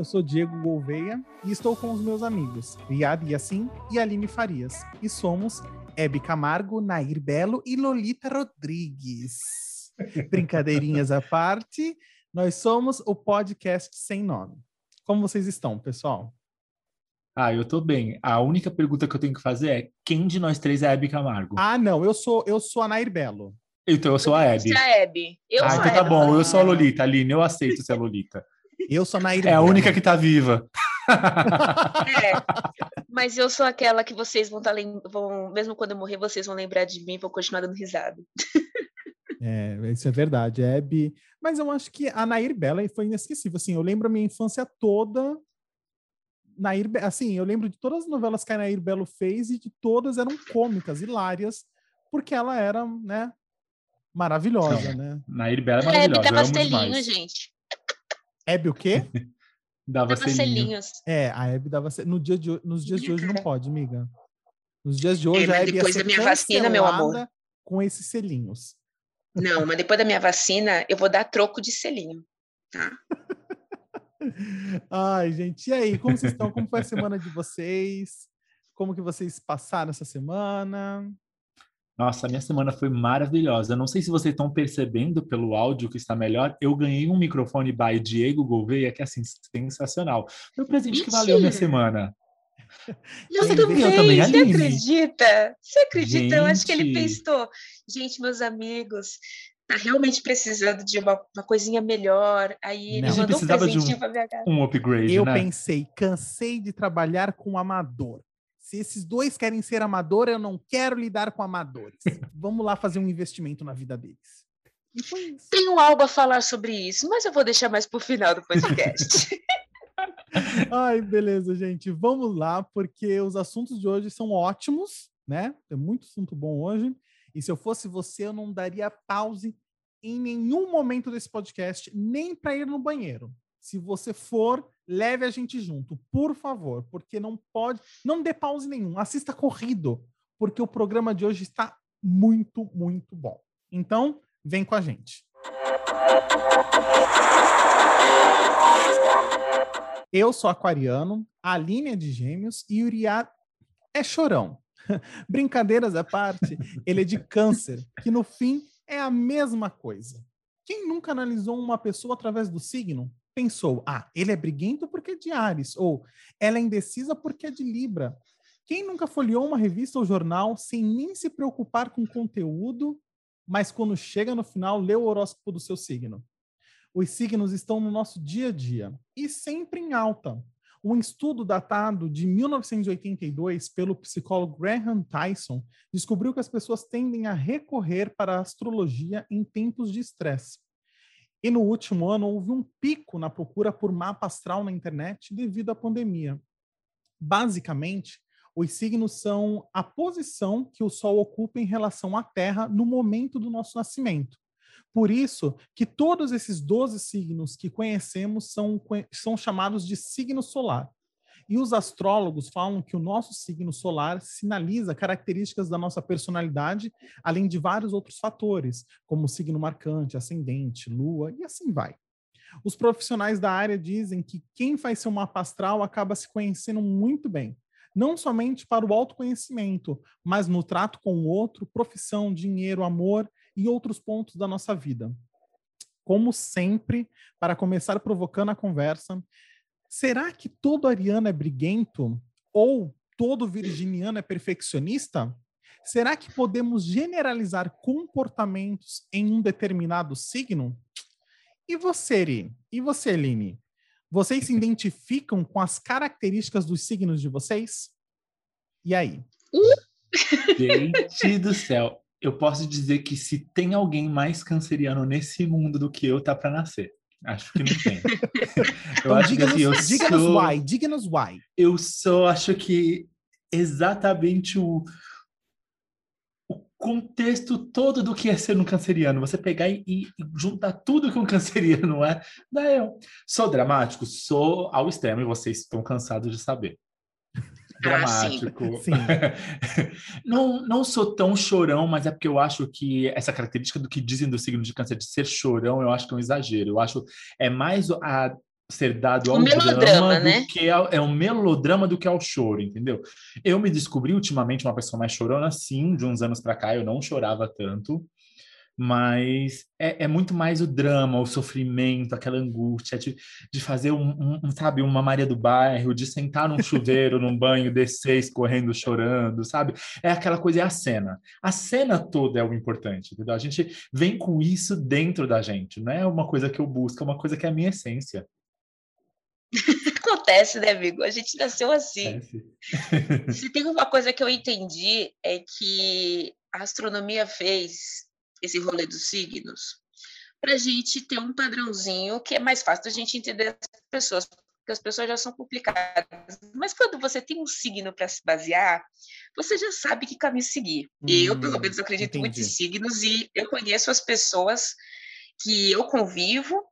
Eu sou Diego Gouveia e estou com os meus amigos Riad Yassin e Aline Farias. E somos Hebe Camargo, Nair Belo e Lolita Rodrigues. Brincadeirinhas à parte, nós somos o podcast sem nome. Como vocês estão, pessoal? Ah, eu tô bem. A única pergunta que eu tenho que fazer é: quem de nós três é a Hebe Camargo? Ah, não, eu sou eu sou a Nair Belo. Então eu sou a Hebe. Você é a Hebe. Eu ah, sou então a tá Hebe. bom, eu sou a Lolita, Aline, eu aceito ser a Lolita. Eu sou a Nair É a única que tá viva. É, mas eu sou aquela que vocês vão estar lem- vão, mesmo quando eu morrer, vocês vão lembrar de mim e vão continuar dando risada. É, isso é verdade, Hebe. Mas eu acho que a Nair Bela foi inesquecível. Assim, eu lembro a minha infância toda. Nair, Be- assim, eu lembro de todas as novelas que a Nair Belo fez e de todas eram cômicas, hilárias, porque ela era, né, maravilhosa, né? Nair Bela é Hebe maravilhosa, amo selinho, demais. gente. Hebe o quê? Dava Dava selinho. selinhos. É, a Hebe dava. se- No dia de, nos dias de hoje não pode, amiga. Nos dias de hoje É, a Hebe ia depois ser da minha vacina, meu amor. Com esses selinhos. Não, mas depois da minha vacina, eu vou dar troco de selinho. Ai, gente, e aí? Como vocês estão? Como foi a semana de vocês? Como que vocês passaram essa semana? Nossa, minha semana foi maravilhosa. Não sei se vocês estão percebendo pelo áudio que está melhor. Eu ganhei um microfone by Diego Gouveia, que é assim, sensacional. Foi o presente que valeu minha Mentira. semana. Eu Você também, ganhou também, você Aline? acredita? Você acredita? Eu acho que ele Gente. pensou. Gente, meus amigos, tá realmente precisando de uma, uma coisinha melhor. Aí ele gente mandou um precisava de um- presentinho pra minha casa. Um upgrade, Eu né? pensei, cansei de trabalhar com amador. Se esses dois querem ser amador, eu não quero lidar com amadores. Vamos lá fazer um investimento na vida deles. Tenho algo a falar sobre isso, mas eu vou deixar mais pro final do podcast. Ai, beleza, gente. Vamos lá, porque os assuntos de hoje são ótimos, né? Tem muito assunto bom hoje. E se eu fosse você, eu não daria pause em nenhum momento desse podcast, nem para ir no banheiro. Se você for, leve a gente junto, por favor, porque não pode, não dê pause nenhum. Assista corrido, porque o programa de hoje está muito, muito bom. Então, vem com a gente. Eu sou aquariano, a Aline é de gêmeos e Uriá é chorão. Brincadeiras à parte, ele é de câncer, que no fim é a mesma coisa. Quem nunca analisou uma pessoa através do signo? Pensou, ah, ele é briguento porque é de Ares, ou ela é indecisa porque é de Libra. Quem nunca folheou uma revista ou jornal sem nem se preocupar com o conteúdo, mas quando chega no final, lê o horóscopo do seu signo? Os signos estão no nosso dia a dia e sempre em alta. Um estudo datado de 1982 pelo psicólogo Graham Tyson descobriu que as pessoas tendem a recorrer para a astrologia em tempos de estresse. E no último ano houve um pico na procura por mapa astral na internet devido à pandemia. Basicamente, os signos são a posição que o Sol ocupa em relação à Terra no momento do nosso nascimento. Por isso que todos esses 12 signos que conhecemos são, são chamados de signo solar. E os astrólogos falam que o nosso signo solar sinaliza características da nossa personalidade, além de vários outros fatores, como signo marcante, ascendente, lua e assim vai. Os profissionais da área dizem que quem faz seu mapa astral acaba se conhecendo muito bem, não somente para o autoconhecimento, mas no trato com o outro, profissão, dinheiro, amor e outros pontos da nossa vida. Como sempre, para começar provocando a conversa, será que todo ariano é briguento? Ou todo virginiano é perfeccionista? Será que podemos generalizar comportamentos em um determinado signo? E você, Eri? E você, Line? Vocês se identificam com as características dos signos de vocês? E aí? Gente do céu. Eu posso dizer que se tem alguém mais canceriano nesse mundo do que eu, tá para nascer. Acho que não tem. eu Então, acho que diga-nos assim, eu diga-nos sou, why, diga-nos why. eu só acho que exatamente o, o contexto todo do que é ser um canceriano. Você pegar e, e juntar tudo que um canceriano é. Daí eu sou dramático, sou ao extremo, e vocês estão cansados de saber. Dramático. Sim. não, não sou tão chorão, mas é porque eu acho que essa característica do que dizem do signo de câncer de ser chorão, eu acho que é um exagero. Eu acho é mais a ser dado ao melodrama, drama né? do que ao, é um melodrama do que ao choro, entendeu? Eu me descobri ultimamente uma pessoa mais chorona, sim, de uns anos para cá eu não chorava tanto, mas é, é muito mais o drama, o sofrimento, aquela angústia de, de fazer um, um- sabe, uma Maria do bairro, de sentar num chuveiro, num banho, descer escorrendo, chorando, sabe? É aquela coisa, é a cena. A cena toda é o importante, entendeu? A gente vem com isso dentro da gente, não é uma coisa que eu busco, é uma coisa que é a minha essência. Acontece, né, amigo? A gente nasceu assim. Se tem uma coisa que eu entendi é que a astronomia fez esse rolê dos signos para a gente ter um padrãozinho que é mais fácil da gente entender as pessoas, porque as pessoas já são complicadas. Mas quando você tem um signo para se basear, você já sabe que caminho seguir. E eu, pelo Hum, menos, acredito muito em entendi. signos e eu conheço as pessoas que eu convivo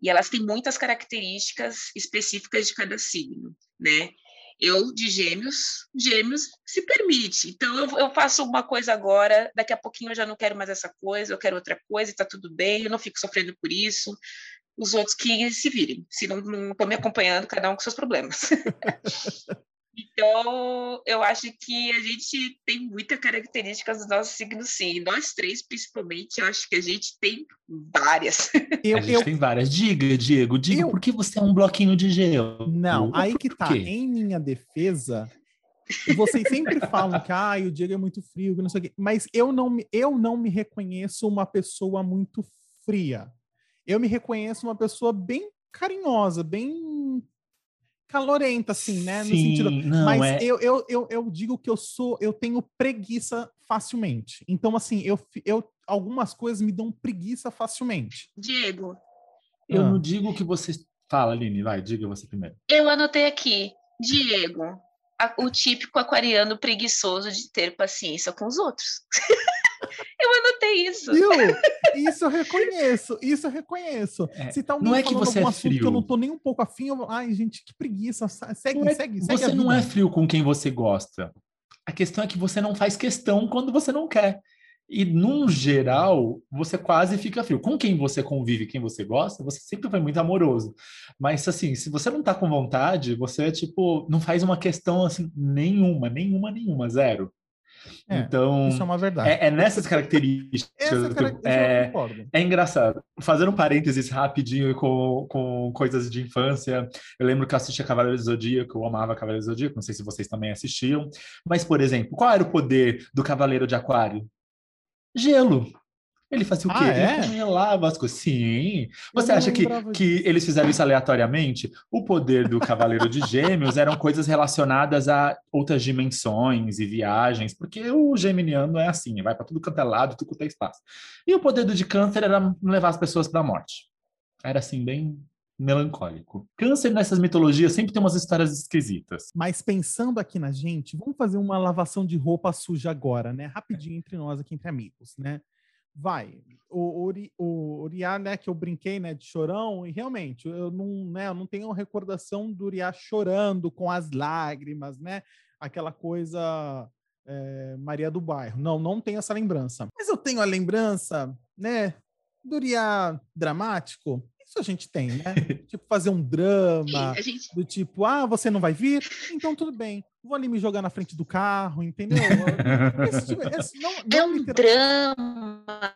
e elas têm muitas características específicas de cada signo, né? Eu, de gêmeos, gêmeos se permite. Então, eu, eu faço uma coisa agora, daqui a pouquinho eu já não quero mais essa coisa, eu quero outra coisa e tá tudo bem, eu não fico sofrendo por isso. Os outros que se virem, se não estão me acompanhando, cada um com seus problemas. Então, eu acho que a gente tem muita característica dos nossos signos, sim. Nós três, principalmente, eu acho que a gente tem várias. Eu, a gente eu- tem várias. Diga, Diego, diga Eu- por que você é um bloquinho de gelo? Não, aí que tá. quê? Em minha defesa, vocês sempre falam que ah, o Diego é muito frio, não sei o quê, mas eu não, me- eu não me reconheço uma pessoa muito fria. Eu me reconheço uma pessoa bem carinhosa, bem calorenta, assim, né? No Sim, sentido. não, mas é... eu, eu, eu, eu digo que eu sou, eu tenho preguiça facilmente. Então, assim, eu, eu algumas coisas me dão preguiça facilmente. Diego, Eu Ah. não digo que você... Fala, Aline, vai, diga você primeiro. eu anotei aqui. Diego, a- o típico aquariano preguiçoso de ter paciência com os outros. eu anotei isso. Viu? Isso eu reconheço, isso eu reconheço. É, Se tá alguém não é que você é assunto que eu não frio. tô nem um pouco afim, eu... ai, gente, que preguiça. Segue, Não é- segue, segue. Você não é frio com quem você gosta. A questão é que você não faz questão quando você não quer. E, num geral, você quase fica frio. Com quem você convive, quem você gosta, você sempre foi muito amoroso. Mas, assim, se você não tá com vontade, você, tipo, não faz uma questão, assim, nenhuma, nenhuma, nenhuma, zero. É, então, Isso é uma verdade. é, é nessas características. Característica é, é engraçado. Fazendo um parênteses rapidinho com, com coisas de infância. Eu lembro que eu assistia Cavaleiro do Zodíaco, eu amava Cavaleiro do Zodíaco, não sei se vocês também assistiam. Mas, por exemplo, qual era o poder do Cavaleiro de Aquário? Gelo. Ele fazia o quê? Ah, é? Ele congelava as coisas. Sim. Você acha que, que eles fizeram isso aleatoriamente? O poder do Cavaleiro de Gêmeos eram coisas relacionadas a outras dimensões e viagens, porque o geminiano é assim, vai para tudo quanto é lado, tudo quanto é espaço. E o poder do de câncer era levar as pessoas para a morte. Era assim, bem melancólico. Câncer nessas mitologias sempre tem umas histórias esquisitas. Mas pensando aqui na gente, vamos fazer uma lavação de roupa suja agora, né? Rapidinho entre nós aqui, entre amigos, né? Vai. O, Uri, o Uriá, né, que eu brinquei, né, de chorão, e realmente, eu não, né, eu não tenho recordação do Uriá chorando com as lágrimas, né? Aquela coisa é, Maria do Bairro. Não, não tenho essa lembrança. Mas eu tenho a lembrança, né, do Uriá dramático. Isso a gente tem, né? tipo, fazer um drama gente, do tipo, ah, você não vai vir? Então tudo bem, vou ali me jogar na frente do carro, entendeu? Esse tipo- esse não- é não um literal- drama.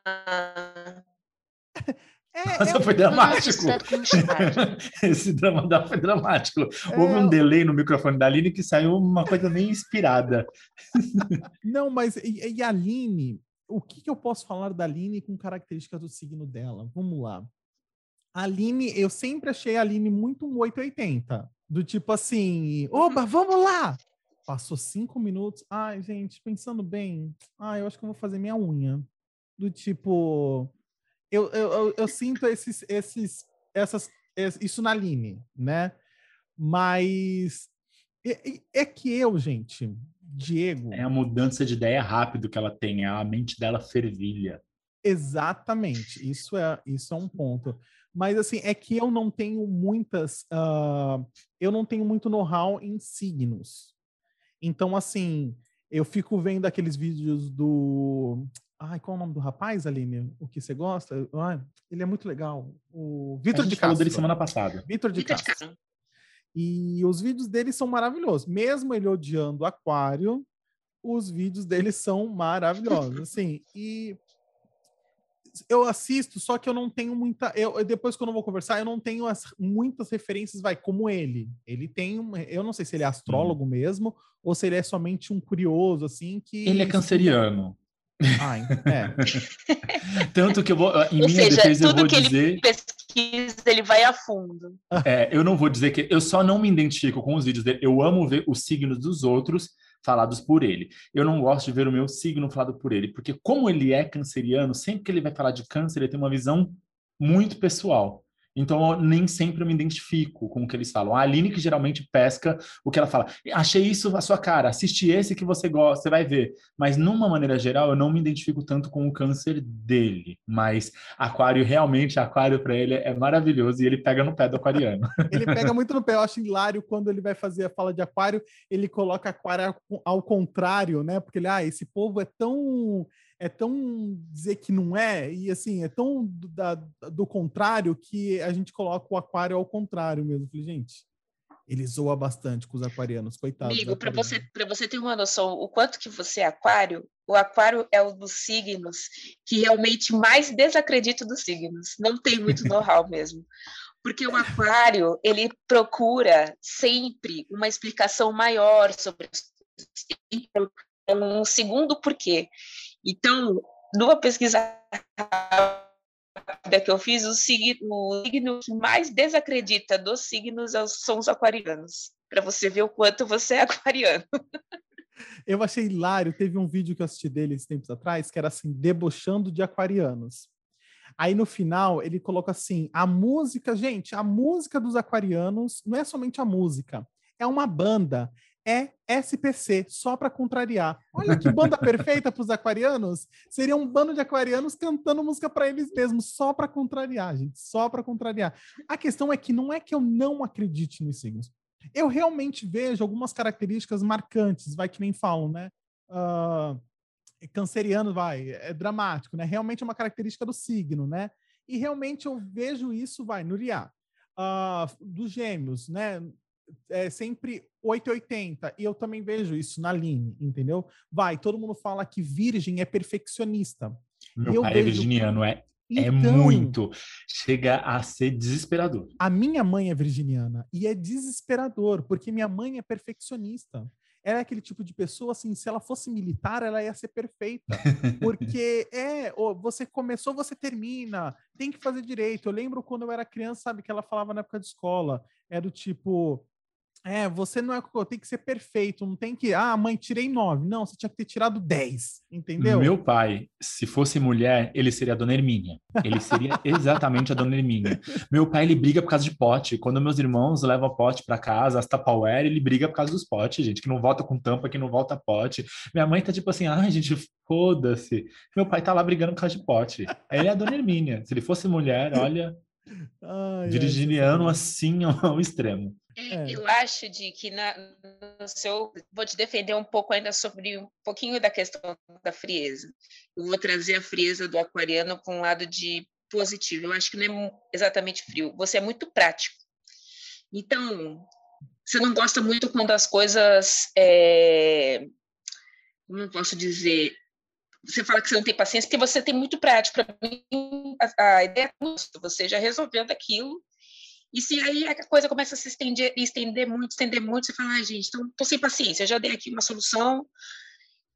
é, Nossa, é um- foi dramático. Chata. Esse drama da foi dramático. Houve É. um delay no microfone da Aline que saiu uma coisa meio inspirada. Não, mas e, e a Aline, o que, que eu posso falar da Aline com características do signo dela? Vamos lá. A Aline, eu sempre achei a Aline muito um 880. Do tipo assim, oba, vamos lá! Passou cinco minutos. Ai, gente, pensando bem, ah, eu acho que eu vou fazer minha unha. Do tipo, eu, eu, eu, eu sinto esses, esses, essas, es- isso na Aline, né? Mas é, é- é que eu, gente, Diego. É a mudança de ideia rápido que ela tem, a mente dela fervilha. Exatamente, isso é, isso é um ponto. Mas assim, é que eu não tenho muitas, ah, eu não tenho muito know-how em signos. Então, assim, eu fico vendo aqueles vídeos do. Ai, qual é o nome do rapaz, Aline? O que você gosta? Ai, ele é muito legal. O Vitor de Castro. falou dele semana passada. Vitor de, Castro. E os vídeos dele são maravilhosos. Mesmo ele odiando Aquário, os vídeos dele são maravilhosos. Assim, e eu assisto, só que eu não tenho muita. Eu, depois, quando eu vou conversar, eu não tenho as, muitas referências, vai, como ele. Ele tem. Eu não sei se ele é astrólogo hum. mesmo, ou se ele é somente um curioso, assim, que. Ele é canceriano. Ah, é. Tanto que eu vou. Em Ou minha seja, defesa, eu vou que dizer. Ele pesquisa, ele vai a fundo. É, eu não vou dizer que. Eu só não me identifico com os vídeos dele. Eu amo ver os signos dos outros falados por ele. Eu não gosto de ver o meu signo falado por ele, porque como ele é canceriano, sempre que ele vai falar de câncer, ele tem uma visão muito pessoal. Então, eu nem sempre eu me identifico com o que eles falam. A Aline, que geralmente pesca o que ela fala. Achei isso a sua cara, assiste esse que você gosta, você vai ver. Mas, numa maneira geral, eu não me identifico tanto com o câncer dele. Mas, aquário, realmente, aquário para ele é maravilhoso e ele pega no pé do aquariano. Ele pega muito no pé. Eu acho hilário quando ele vai fazer a fala de aquário, ele coloca aquário ao contrário, né? Porque ele, ah, esse povo é tão é tão dizer que não é, e assim, é tão do, da, do contrário que a gente coloca o aquário ao contrário mesmo. falei, gente, ele zoa bastante com os aquarianos, coitado. Amigo, para você, você ter uma noção, o quanto que você é aquário, o aquário é um dos signos que realmente mais desacredito dos signos. Não tem muito know-how mesmo. Porque o aquário, ele procura sempre uma explicação maior sobre um segundo porquê. Então, numa pesquisa que eu fiz, o signo, o signo que mais desacredita dos signos é são os aquarianos, para você ver o quanto você é aquariano. Eu achei hilário, teve um vídeo que eu assisti dele esses tempos atrás, que era assim, debochando de aquarianos. Aí no final ele coloca assim: a música, gente, a música dos aquarianos não é somente a música, é uma banda, é SPC, só para contrariar. Olha que banda perfeita para os aquarianos. Seria um bando de aquarianos cantando música para eles mesmos, só para contrariar, gente, só para contrariar. A questão é que não é que eu não acredite nos signos. Eu realmente vejo algumas características marcantes, vai que nem falam, né? Uh, canceriano, vai, é dramático, né? Realmente é uma característica do signo, né? E realmente eu vejo isso, vai, no. Uh, dos gêmeos, né? É sempre 880. E eu também vejo isso na Line, entendeu? Vai, todo mundo fala que virgem é perfeccionista. Meu pai é vejo... é virginiano, é, é então, é muito. Chega a ser desesperador. A minha mãe é virginiana e é desesperador, porque minha mãe é perfeccionista. Ela é aquele tipo de pessoa, assim, se ela fosse militar, ela ia ser perfeita. Porque é, você começou, você termina, tem que fazer direito. Eu lembro quando eu era criança, sabe, que ela falava na época de escola, é do tipo, é, você não é tem que ser perfeito, não tem que, ah, mãe, tirei nove. Não, você tinha que ter tirado dez, entendeu? Meu pai, se fosse mulher, ele seria a dona Hermínia. Ele seria exatamente a dona Hermínia. Meu pai, ele briga por causa de pote. Quando meus irmãos levam pote para casa, as Tupperware, ele briga por causa dos potes, gente, que não volta com tampa, que não volta pote. Minha mãe tá tipo assim, ai, gente, foda-se. Meu pai tá lá brigando por causa de pote. Ele é a dona Hermínia. Se ele fosse mulher, olha, Ai, virginiano ai, assim ao extremo. É. Eu acho de que na, no seu. Vou te defender um pouco ainda sobre um pouquinho da questão da frieza. Eu vou trazer a frieza do aquariano com um lado de positivo. Eu acho que não é exatamente frio. Você é muito prático. Então, você não gosta muito quando as coisas. É, como eu posso dizer? Você fala que você não tem paciência porque você tem muito prático. Para mim, a, a ideia é você já resolveu daquilo e se aí a coisa começa a se estender, estender muito, estender muito, você fala, ah, gente, então tô sem paciência, já dei aqui uma solução,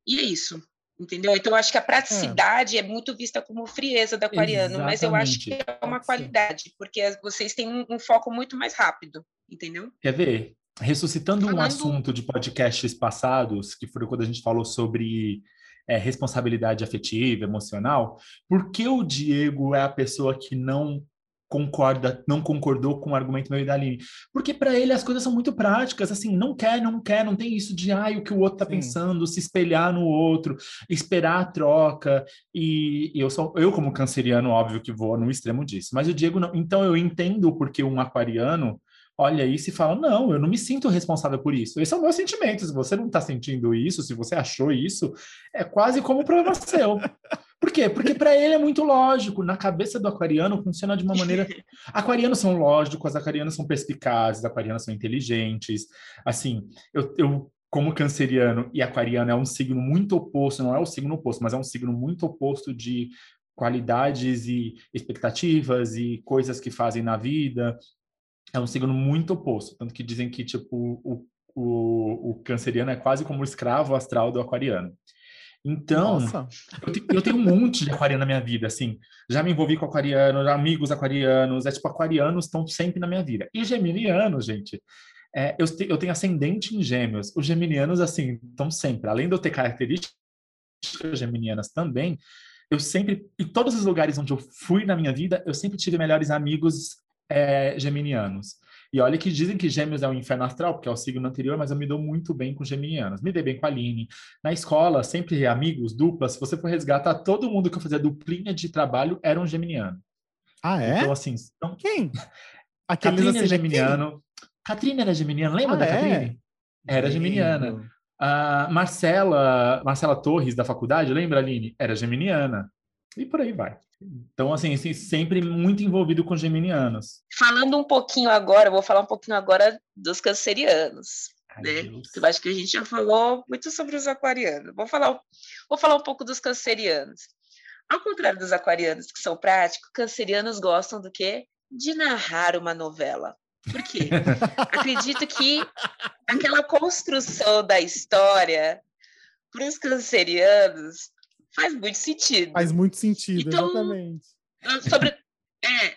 e é isso. Entendeu? Então, eu acho que a praticidade é, é muito vista como frieza do aquariano, Exatamente. mas eu acho que é uma qualidade, porque vocês têm um, um foco muito mais rápido, entendeu? Quer ver? Ressuscitando Falando... um assunto de podcasts passados, que foi quando a gente falou sobre é, responsabilidade afetiva, emocional, por que o Diego é a pessoa que não concorda, não concordou com o argumento meu e da Aline. Porque para ele as coisas são muito práticas, assim, não quer, não quer, não tem isso de ai, o que o outro tá Sim. pensando, se espelhar no outro, esperar a troca. E, e eu sou eu como canceriano, óbvio que vou no extremo disso, mas o Diego não. Então eu entendo porque um aquariano olha isso e fala: Não, eu não me sinto responsável por isso. Esse é o meu sentimento. Se você não está sentindo isso, se você achou isso, é quase como problema seu. Por quê? Porque para ele é muito lógico. Na cabeça do aquariano funciona de uma maneira. Aquarianos são lógicos, aquarianos são perspicazes, aquarianos são inteligentes. Assim, eu, eu como canceriano e aquariano é um signo muito oposto, não é o signo oposto, mas é um signo muito oposto de qualidades e expectativas e coisas que fazem na vida. É um signo muito oposto, tanto que dizem que tipo o, o, o canceriano é quase como o escravo astral do aquariano. Então, eu, te, eu, tenho um monte de aquariano na minha vida, assim. Já me envolvi com aquariano, amigos aquarianos, é tipo, aquarianos estão sempre na minha vida. E geminianos, gente, é, eu, te, eu tenho ascendente em gêmeos. Os geminianos, assim, estão sempre. Além de eu ter características geminianas também, eu sempre, em todos os lugares onde eu fui na minha vida, eu sempre tive melhores amigos é, geminianos. E olha que dizem que Gêmeos é o inferno astral, porque é o signo anterior, mas eu me dou muito bem com geminianos. Me dei bem com a Aline. Na escola, sempre amigos, duplas. Se você for resgatar, todo mundo que eu fazia duplinha de trabalho era um geminiano. Ah, é? Então, assim... Então... Quem? Catrine assim, é geminiano. Catrine era geminiana, lembra ah, da é? Catrine? Era geminiana. A Marcela, Marcela Torres, da faculdade, lembra, Aline? Era geminiana. E por aí vai. Então, assim, sempre muito envolvido com geminianos. Falando um pouquinho agora, vou falar um pouquinho agora dos cancerianos. Ai, né? Eu acho que a gente já falou muito sobre os aquarianos. Vou falar, vou falar um pouco dos cancerianos. Ao contrário dos aquarianos, que são práticos, cancerianos gostam do quê? De narrar uma novela. Por quê? Acredito que aquela construção da história para os cancerianos faz muito sentido. Faz muito sentido, então, exatamente. Sobre, é,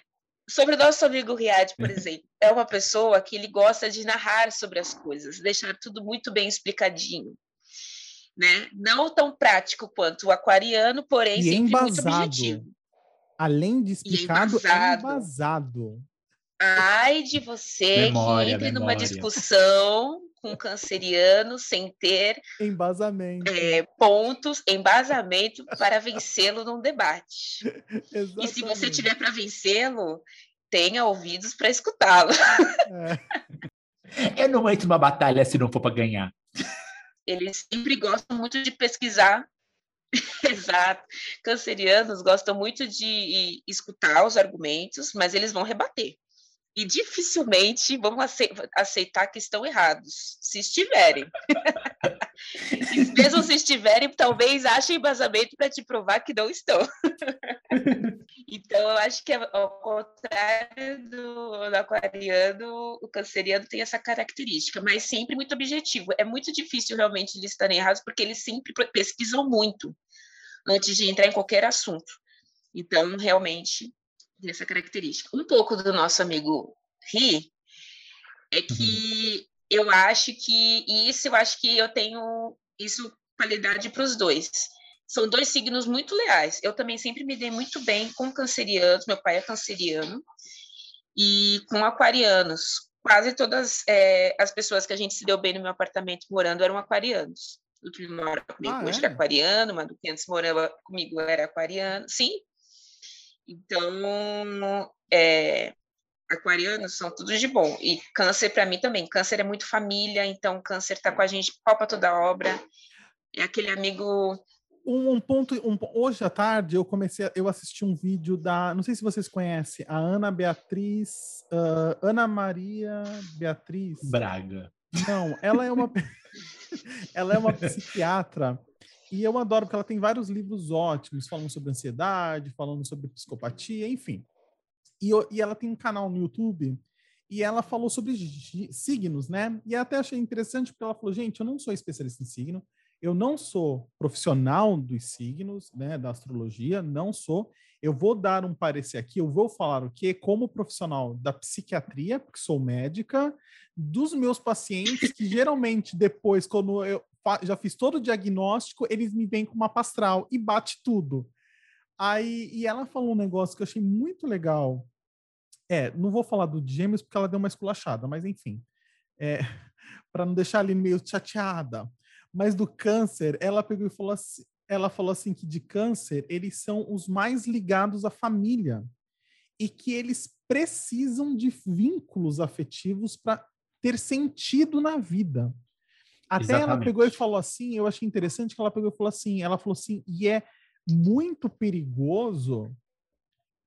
sobre o nosso amigo Riad, por exemplo, é uma pessoa que ele gosta de narrar sobre as coisas, deixar tudo muito bem explicadinho. Né? Não tão prático quanto o aquariano, porém e sempre embasado. muito objetivo. Além de explicado, é embasado. É embasado. Ai de você memória, que entre memória. numa discussão com canceriano sem ter embasamento, é, pontos, embasamento para vencê-lo num debate. e se você tiver para vencê-lo, tenha ouvidos para escutá-lo. É. Eu não entro numa batalha se não for para ganhar. Eles sempre gostam muito de pesquisar. Exato. Cancerianos gostam muito de escutar os argumentos, mas eles vão rebater e dificilmente vão aceitar que estão errados, se estiverem. mesmo se estiverem, talvez achem embasamento para te provar que não estão. então, eu acho que, ao contrário do, do, aquariano, o canceriano tem essa característica, mas sempre muito objetivo. É muito difícil realmente eles estarem errados, porque eles sempre pesquisam muito antes de entrar em qualquer assunto. Então, realmente, dessa característica. Um pouco do nosso amigo Ri é que uhum. eu acho que e isso eu acho que eu tenho isso qualidade para os dois. São dois signos muito leais. Eu também sempre me dei muito bem com cancerianos. Meu pai é canceriano e com aquarianos. Quase todas é, as pessoas que a gente se deu bem no meu apartamento morando eram aquarianos. O que mora comigo ah, hoje é? é aquariano, mas do que antes morava comigo era aquariano. Sim, então, é, aquarianos são tudo de bom. E câncer, para mim também. Câncer é muito família, então câncer está com a gente palpa toda a obra. É aquele amigo. Um, um ponto, um, hoje à tarde eu comecei, eu assisti um vídeo da, não sei se vocês conhecem, a Ana Beatriz, uh, Ana Maria Beatriz Braga. Não, ela é uma, ela é uma psiquiatra e eu adoro porque ela tem vários livros ótimos, falando sobre ansiedade, falando sobre psicopatia, enfim. E, e ela tem um canal no YouTube e ela falou sobre signos, né? E até achei interessante porque ela falou: gente, eu não sou especialista em signo, eu não sou profissional dos signos, né, da astrologia, não sou. Eu vou dar um parecer aqui, eu vou falar o quê? Como profissional da psiquiatria, porque sou médica, dos meus pacientes, que geralmente depois, quando eu já fiz todo o diagnóstico, eles me vêm com uma pastral e bate tudo. Aí, e ela falou um negócio que eu achei muito legal. É, não vou falar do Gêmeos porque ela deu uma esculachada, mas enfim. É, para não deixar ali meio chateada. Mas do câncer, ela pegou e falou assim, ela falou assim que de câncer, eles são os mais ligados à família e que eles precisam de vínculos afetivos para ter sentido na vida. Até Exatamente. ela pegou e falou assim, eu achei interessante que ela pegou e falou assim, ela falou assim, e é muito perigoso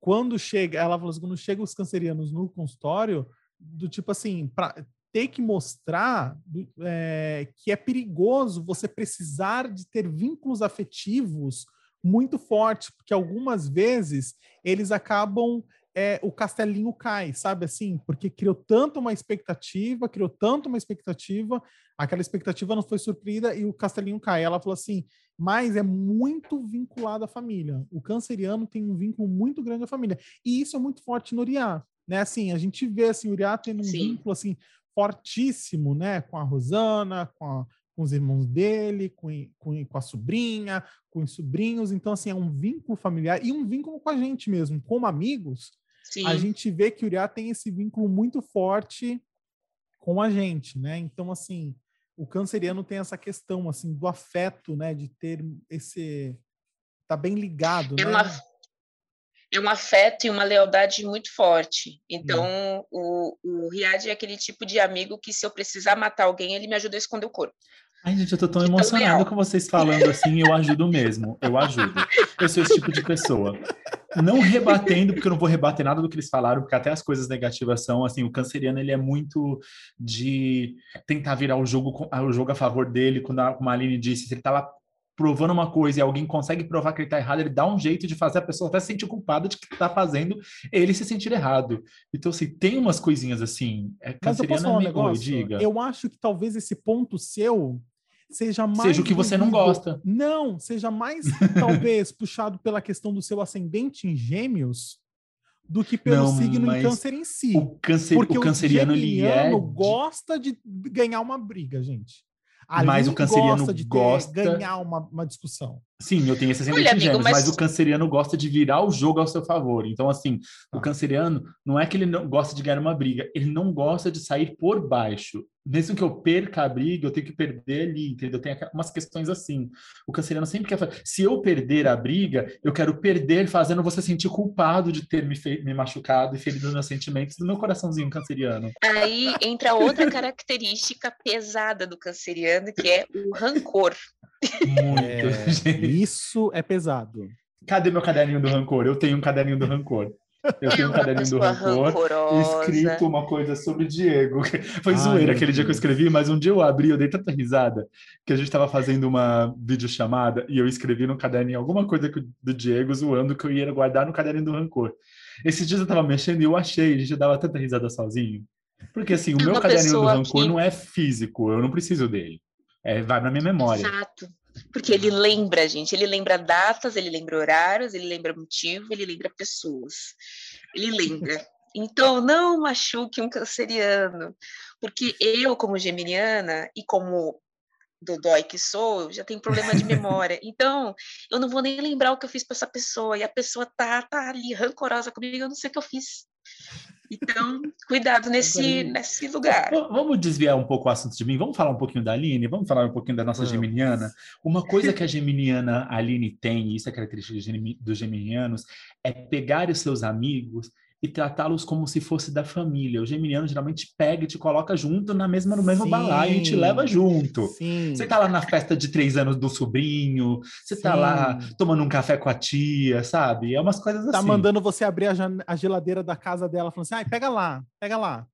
quando chega, ela falou assim, quando chega os cancerianos no consultório, do tipo assim, para ter que mostrar é, que é perigoso você precisar de ter vínculos afetivos muito fortes, porque algumas vezes eles acabam é, o castelinho cai, sabe assim? Porque criou tanto uma expectativa, criou tanto uma expectativa, aquela expectativa não foi suprida e o castelinho cai. Ela falou assim, mas é muito vinculado à família. O canceriano tem um vínculo muito grande à família. E isso é muito forte no Uriá, né? Assim, a gente vê assim, o Uriá tendo um Sim. vínculo assim fortíssimo, né, com a Rosana, com, a, com os irmãos dele, com, com, com, a sobrinha, com os sobrinhos. Então, assim, é um vínculo familiar e um vínculo com a gente mesmo, como amigos. Sim. A gente vê que o Uriá tem esse vínculo muito forte com a gente, né? Então, assim, o canceriano tem essa questão, assim, do afeto, né? De ter esse... Tá bem ligado, é né? Uma é um afeto e uma lealdade muito forte. Então, hum. o, o Riad é aquele tipo de amigo que, se eu precisar matar alguém, ele me ajuda a esconder o corpo. Ai, gente, eu tô tão emocionado com vocês falando assim, eu ajudo mesmo, eu ajudo. Eu sou esse tipo de pessoa. Não rebatendo, porque eu não vou rebater nada do que eles falaram, porque até as coisas negativas são, assim, o canceriano, ele é muito de tentar virar o jogo, o jogo a favor dele, quando a, como a Aline disse, se ele tá lá provando uma coisa e alguém consegue provar que ele está errado, ele dá um jeito de fazer a pessoa até se sentir culpada de que está fazendo ele se sentir errado. Então, assim, tem umas coisinhas assim. É, Mas eu posso falar um negócio? diga. Eu acho que talvez esse ponto seu seja mais. Seja o que você não gosta. Não, seja mais, talvez, puxado pela questão do seu ascendente em gêmeos do que pelo não, signo em câncer em si. O, câncer, Porque o canceriano, o ele é. gosta de ganhar uma briga, gente. Ali mas o canceriano gosta de ter, gosta... ganhar uma, uma discussão. Sim, eu tenho esse ascendente Olha, amigo, mas... mas... o canceriano gosta de virar o jogo ao seu favor. Então, assim, ah. o canceriano não é que ele não gosta de ganhar uma briga, ele não gosta de sair por baixo. Mesmo que eu perca a briga, eu tenho que perder ali, entendeu? Tem umas questões assim. O canceriano sempre quer fazer. Se eu perder a briga, eu quero perder fazendo você sentir culpado de ter me, fe... me machucado e ferido meus sentimentos do meu coraçãozinho canceriano. Aí entra outra característica pesada do canceriano, que é o rancor. Muito, é, isso é pesado. Cadê meu caderninho do rancor? Eu tenho um caderninho do rancor. Eu tenho um caderninho do rancor rancorosa. escrito uma coisa sobre Diego. Foi Ai, zoeira aquele Deus. dia que eu escrevi, mas um dia eu abri, eu dei tanta risada que a gente estava fazendo uma videochamada e eu escrevi no caderninho alguma coisa do Diego zoando que eu ia guardar no caderninho do rancor. Esses dias eu estava mexendo e eu achei, a gente dava tanta risada sozinho. Porque assim, o meu caderninho do rancor que... não é físico, eu não preciso dele. É, vai na minha memória. Exato. Porque ele lembra, gente, ele lembra datas, ele lembra horários, ele lembra motivo, ele lembra pessoas. Ele lembra. Então, não machuque um canceriano, porque eu, como geminiana e como dodói que sou, já tenho problema de memória. Então, eu não vou nem lembrar o que eu fiz para essa pessoa, e a pessoa tá, tá ali rancorosa comigo, eu não sei o que eu fiz. Então, cuidado nesse, nesse lugar. Vamos desviar um pouco o assunto de mim, vamos falar um pouquinho da Aline, vamos falar um pouquinho da nossa geminiana. Uma coisa que a geminiana Aline tem, e isso é característica dos geminianos, é pegar os seus amigos e tratá-los como se fosse da família. O geminiano geralmente pega e te coloca junto na mesma, no mesmo sim, balaio e te leva junto. Sim. Você tá lá na festa de três anos do sobrinho, você sim. tá lá tomando um café com a tia, sabe? É umas coisas tá assim. Tá mandando você abrir a, a geladeira da casa dela, falando assim, ai, pega lá, pega lá.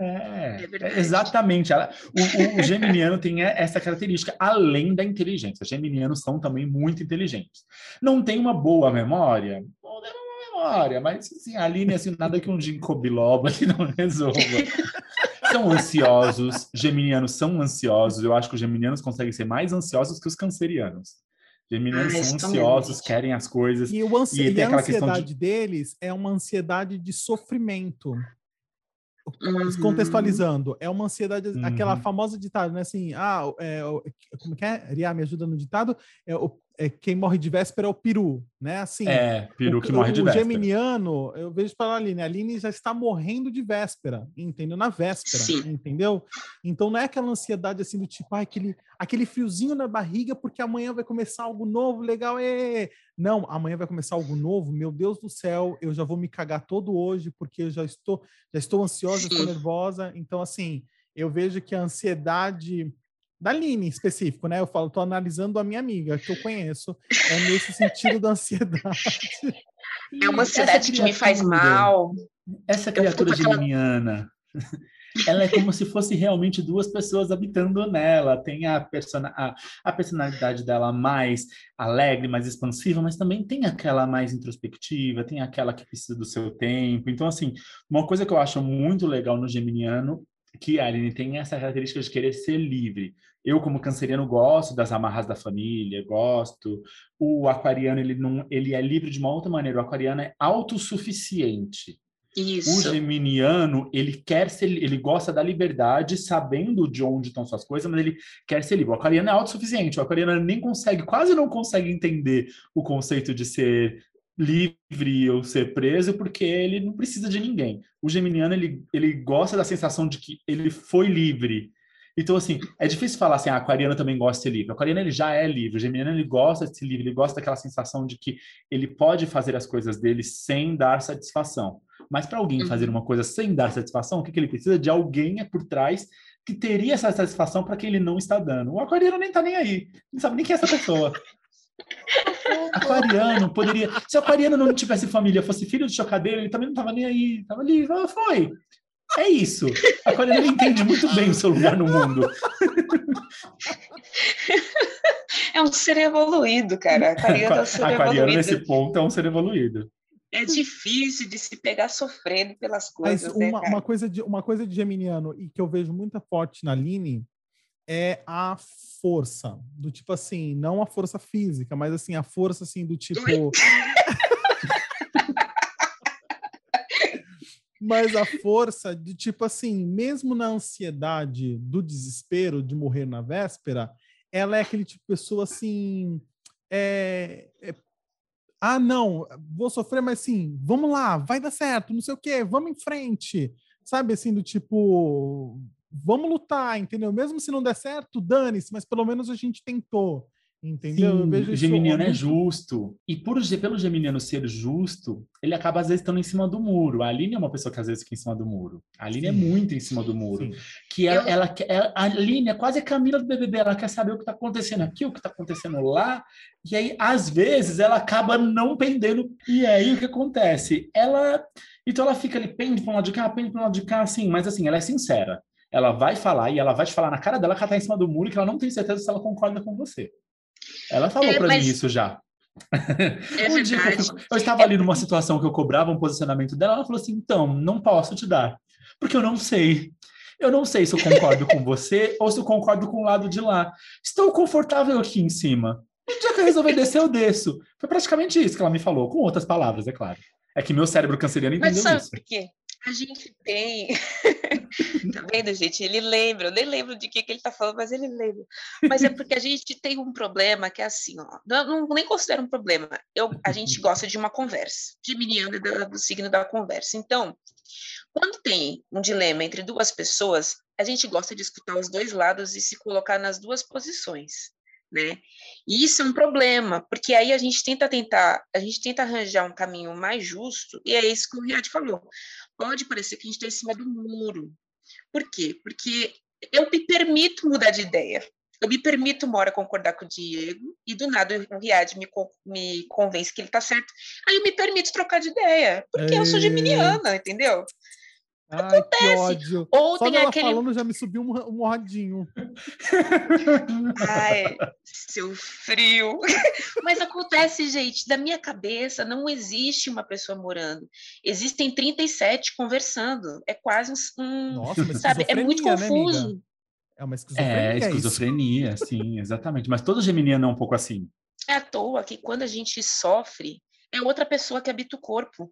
É, é exatamente. O, o, geminiano tem essa característica, além da inteligência. Os geminianos são também muito inteligentes. Não tem uma boa memória? Memória, mas assim, a Aline, assim, nada que um ginkgo biloba que não resolva. são ansiosos, geminianos são ansiosos, eu acho que os geminianos conseguem ser mais ansiosos que os cancerianos. Geminianos ah, são ansiosos, querem as coisas. E, o ansi e, e a ansiedade de... deles é uma ansiedade de sofrimento. Uhum. Contextualizando, é uma ansiedade, uhum. aquela famosa ditado, né? Assim, ah, é, como que é? Ria, me ajuda no ditado? É, o, é, quem morre de véspera é o peru, né? Assim, é, peru o, que morre de o véspera. O geminiano, eu vejo para a Aline, a Aline já está morrendo de véspera, entendeu? Na véspera, Sim. entendeu? Então não é aquela ansiedade assim do tipo, ah, aquele, aquele friozinho na barriga porque amanhã vai começar algo novo, legal, é. Não, amanhã vai começar algo novo, meu Deus do céu, eu já vou me cagar todo hoje porque eu já estou, já estou ansiosa, estou nervosa. Então, assim, eu vejo que a ansiedade da Aline em específico, né? Eu falo, tô analisando a minha amiga, que eu conheço. É nesse sentido da ansiedade. É uma ansiedade que me faz mal. Essa criatura geminiana. ela é como se fosse realmente duas pessoas habitando nela. Tem a, persona, a, a, personalidade dela mais alegre, mais expansiva, mas também tem aquela mais introspectiva, tem aquela que precisa do seu tempo. Então, assim, uma coisa que eu acho muito legal no geminiano que a Aline tem essa característica de querer ser livre. Eu, como canceriano, gosto das amarras da família, gosto. O aquariano, ele, não, ele é livre de uma outra maneira. O aquariano é autossuficiente. Isso. O geminiano, ele quer ser, ele gosta da liberdade, sabendo de onde estão suas coisas, mas ele quer ser livre. O aquariano é autossuficiente, o aquariano nem consegue, quase não consegue entender o conceito de ser livre ou ser preso, porque ele não precisa de ninguém. O geminiano, ele, ele gosta da sensação de que ele foi livre. Então, assim, é difícil falar assim, ah, aquariano também gosta de ser livre. O aquariano, ele já é livre. O geminiano, ele gosta de ser livre. Ele gosta daquela sensação de que ele pode fazer as coisas dele sem dar satisfação. Mas para alguém fazer uhum. uma coisa sem dar satisfação, o que, que ele precisa? De alguém por trás que teria essa satisfação para quem ele não está dando. O aquariano nem está nem aí, não sabe nem quem é essa pessoa. aquariano poderia. Se o aquariano não tivesse família, fosse filho de chocadeiro, ele também não estava nem aí, estava ali, foi. É isso. Aquariano entende muito bem o seu lugar no mundo. É um ser evoluído, cara. Aquariano é um ser aquariano, evoluído. nesse ponto, é um ser evoluído é difícil de se pegar sofrendo pelas coisas. Mas né, uma, uma, coisa de, uma coisa de Geminiano e que eu vejo muita forte na Line é a força. Do tipo assim, não a força física, mas assim, a força assim do tipo. Mas a força de tipo assim, mesmo na ansiedade do desespero de morrer na véspera, ela é aquele tipo de pessoa assim. É, é, ah, não, vou sofrer, mas sim, vamos lá, vai dar certo, não sei o quê, vamos em frente. Sabe assim, do tipo, vamos lutar, entendeu? Mesmo se não der certo, dane-se, mas pelo menos a gente tentou. Entendeu? Sim, o geminiano é justo. E por, pelo geminiano ser justo, ele acaba às vezes estando em cima do muro. A Aline é uma pessoa que às vezes fica em cima do muro. A Aline é Sim. é muito em cima do muro. Sim. Que ela, ela, ela, a Aline é quase a Camila do BBB. Ela quer saber o que está acontecendo aqui, o que está acontecendo lá. E aí, às vezes, ela acaba não pendendo. E aí, o que acontece? Ela... Então, ela fica ali, pende para um lado de cá, pende para um lado de cá, assim. Mas, assim, ela é sincera. Ela vai falar e ela vai te falar na cara dela que ela está em cima do muro e que ela não tem certeza se ela concorda com você. Ela falou é, para mas... mim isso já. É um dia eu, eu, estava é... ali numa situação que eu cobrava um posicionamento dela, ela falou assim: então, não posso te dar, porque eu não sei. Eu não sei se eu concordo com você ou se eu concordo com o lado de lá. Estou confortável aqui em cima. No dia que eu resolver descer, eu desço. Foi praticamente isso que ela me falou, com outras palavras, é claro. É que meu cérebro canceriano entendeu Mas sabe isso. Por quê? A gente tem. tá vendo, gente? Ele lembra, eu nem lembro de que, que ele tá falando, mas ele lembra. Mas é porque a gente tem um problema que é assim, ó. Não, não nem considero um problema. Eu, a gente gosta de uma conversa. Geminiano é do, do signo da conversa. Então, quando tem um dilema entre duas pessoas, a gente gosta de escutar os dois lados e se colocar nas duas posições né? E isso é um problema, porque aí a gente tenta tentar, a gente tenta arranjar um caminho mais justo, e é isso que o Riad falou. Pode parecer que a gente está em cima do muro. Por quê? Porque eu me permito mudar de ideia. Eu me permito uma hora concordar com o Diego e do nada o Riad me, me convence que ele está certo. Aí eu me permito trocar de ideia, porque é... eu sou é. geminiana, entendeu? Ai, Acontece. que ódio. Ou Só tem aquele... falando já me subiu um, um rodinho. Ai, seu frio. Mas acontece, gente, da minha cabeça não existe uma pessoa morando. Existem 37 conversando. É quase um... Nossa, mas sabe, é muito né, confuso. Né, é uma esquizofrenia. É, esquizofrenia, sim, exatamente. Mas todo geminiano é um pouco assim. É à toa que quando a gente sofre, é outra pessoa que habita o corpo.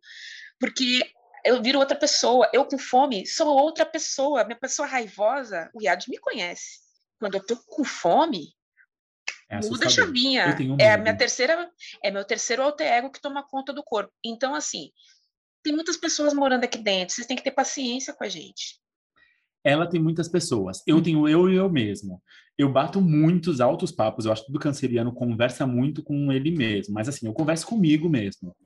Porque eu viro outra pessoa. Eu com fome sou outra pessoa. Minha pessoa raivosa, o Yad me conhece. Quando eu tô com fome, é muda a chavinha. É a minha terceira, é meu terceiro alter ego que toma conta do corpo. Então, assim, tem muitas pessoas morando aqui dentro. Vocês têm que ter paciência com a gente. Ela tem muitas pessoas. Eu tenho eu e eu mesmo. Eu bato muitos altos papos. Eu acho que todo canceriano conversa muito com ele mesmo. Mas assim, eu converso comigo mesmo.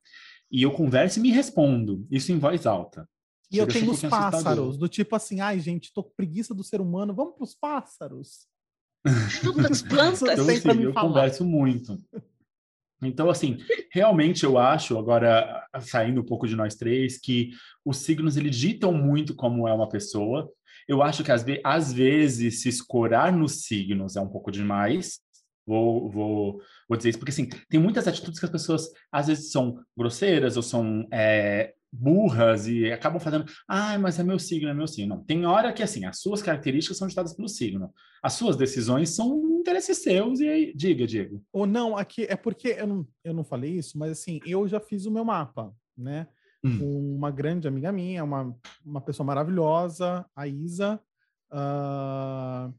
E eu converso e me respondo, isso em voz alta. E eu tenho os pássaros, do tipo assim, ai gente, tô com preguiça do ser humano, vamos para os pássaros. As plantas. Então, Sem pra sim, me eu falar. converso muito. Então, assim, realmente eu acho, agora saindo um pouco de nós três, que os signos eles ditam muito como é uma pessoa. Eu acho que às, ve às vezes se escorar nos signos é um pouco demais. Vou, vou, vou dizer isso, porque assim, tem muitas atitudes que as pessoas às vezes são grosseiras ou são é, burras e acabam fazendo, ah, mas é meu signo, é meu signo. Não, tem hora que assim, as suas características são ditadas pelo signo. As suas decisões são interesses seus e aí, diga, Diego. Ou não, aqui é porque eu não, eu não falei isso, mas assim, eu já fiz o meu mapa, né? Hum. Uma grande amiga minha, uma, uma pessoa maravilhosa, a Isa. ah,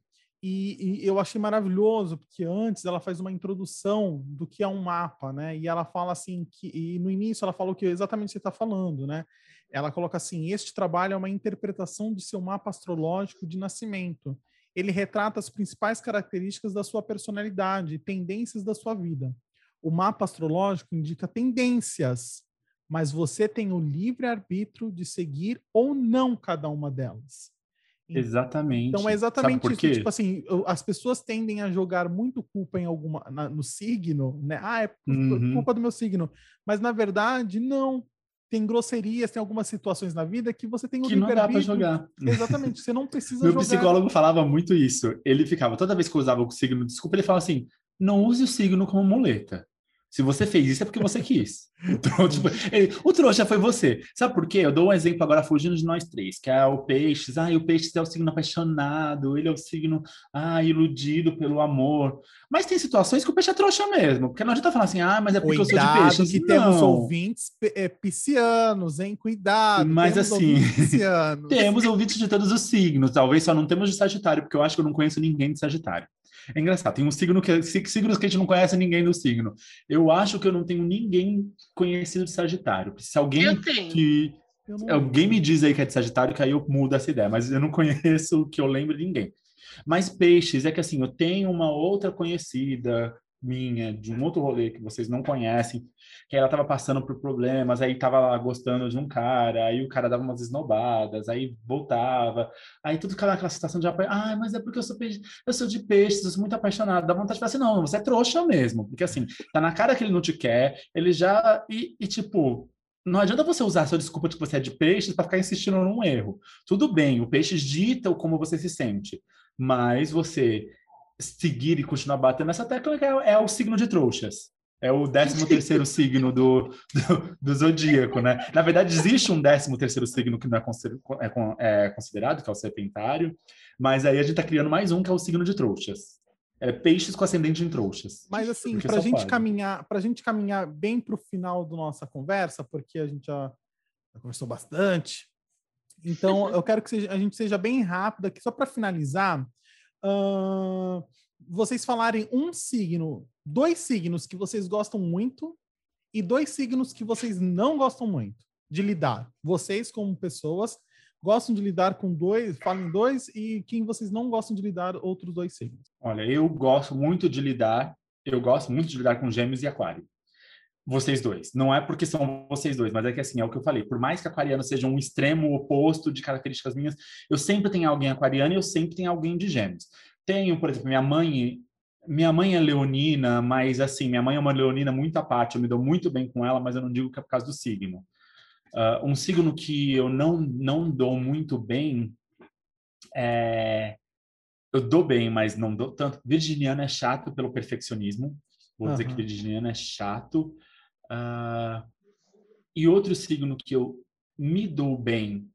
e, e eu achei maravilhoso, porque antes ela faz uma introdução do que é um mapa, né? E ela fala assim que, e no início ela falou que exatamente o que você está falando, né? Ela coloca assim: este trabalho é uma interpretação de seu mapa astrológico de nascimento. Ele retrata as principais características da sua personalidade tendências da sua vida. O mapa astrológico indica tendências, mas você tem o livre arbítrio de seguir ou não cada uma delas. Exatamente. Então é exatamente isso. Tipo assim, as pessoas tendem a jogar muito culpa em alguma na- no signo, né? Ah, é Uhum. culpa do meu signo. Mas na verdade, não. Tem grosserias, tem algumas situações na vida que você tem o que não dá para jogar. Exatamente, você não precisa Meu jogar. psicólogo falava muito isso. Ele ficava, toda vez que eu usava o signo, desculpa, ele falava assim: não use o signo como muleta. Se você fez isso é porque você quis. Então, tipo, ele- o trouxa foi você. Sabe por quê? Eu dou um exemplo agora fugindo de nós três, que é o peixes. Ah, o peixes é o signo apaixonado, ele é o signo ah, iludido pelo amor. Mas tem situações que o peixe é trouxa mesmo. Porque não adianta falar assim, ah, mas é porque eu sou de Cuidado peixes. que temos Não. ouvintes pe- é, piscianos, hein? Cuidado. Mas temos assim, ouvintes. Temos ouvintes de todos os signos, talvez só não temos de Sagitário, porque eu acho que eu não conheço ninguém de Sagitário. É engraçado, tem um signo que sig- signos que a gente não conhece ninguém do signo. Eu acho que eu não tenho ninguém conhecido de Sagitário. Se alguém Eu tenho. que não- alguém me diz aí que é de Sagitário, que aí eu mudo essa ideia, mas eu não conheço que eu lembro de ninguém. Mas peixes é que assim, eu tenho uma outra conhecida minha de um outro rolê que vocês não conhecem, que ela tava passando por problemas, aí tava lá gostando de um cara, aí o cara dava umas esnobadas, aí voltava, aí tudo ficava naquela situação de apoio, ah, mas é porque eu sou peixe, eu sou de peixes, eu sou muito apaixonado, dá vontade de falar assim, não, você é trouxa mesmo, porque assim, tá na cara que ele não te quer, ele já, e, e tipo, não adianta você usar a sua desculpa de que você é de peixes para ficar insistindo num erro. Tudo bem, o peixes dita como você se sente, mas você seguir e continuar batendo essa tecla é, é o signo de trouxas. É o 13 terceiro signo do, do, do zodíaco, né? Na verdade, existe um 13 terceiro signo que não é, é é considerado, que é o serpentário, mas aí a gente tá criando mais um, que é o signo de trouxas. É peixes com ascendente em trouxas. Mas assim, para gente pode. caminhar, para gente caminhar bem para o final da nossa conversa, porque a gente já, já conversou bastante. Então, eu quero que seja- a gente seja bem rápido aqui, só para finalizar. Ahn, vocês falarem um signo, dois signos que vocês gostam muito e dois signos que vocês não gostam muito de lidar. Vocês, como pessoas, gostam de lidar com dois, falem dois, e quem vocês não gostam de lidar, outros dois signos. Olha, eu gosto muito de lidar, eu gosto muito de lidar com gêmeos e aquário. Vocês dois. Não é porque são vocês dois, mas é que assim, é o que eu falei. Por mais que aquariano seja um extremo oposto de características minhas, eu sempre tenho alguém aquariano e eu sempre tenho alguém de gêmeos. Tenho, por exemplo, minha mãe, minha mãe é leonina, mas assim, minha mãe é uma leonina muito à parte, eu me dou muito bem com ela, mas eu não digo que é por causa do signo. Ah, um signo que eu não, não dou muito bem é... Eu dou bem, mas não dou tanto. Virginiano é chato pelo perfeccionismo. Vou dizer que virginiano é chato. Ah, e outro signo que eu me dou bem,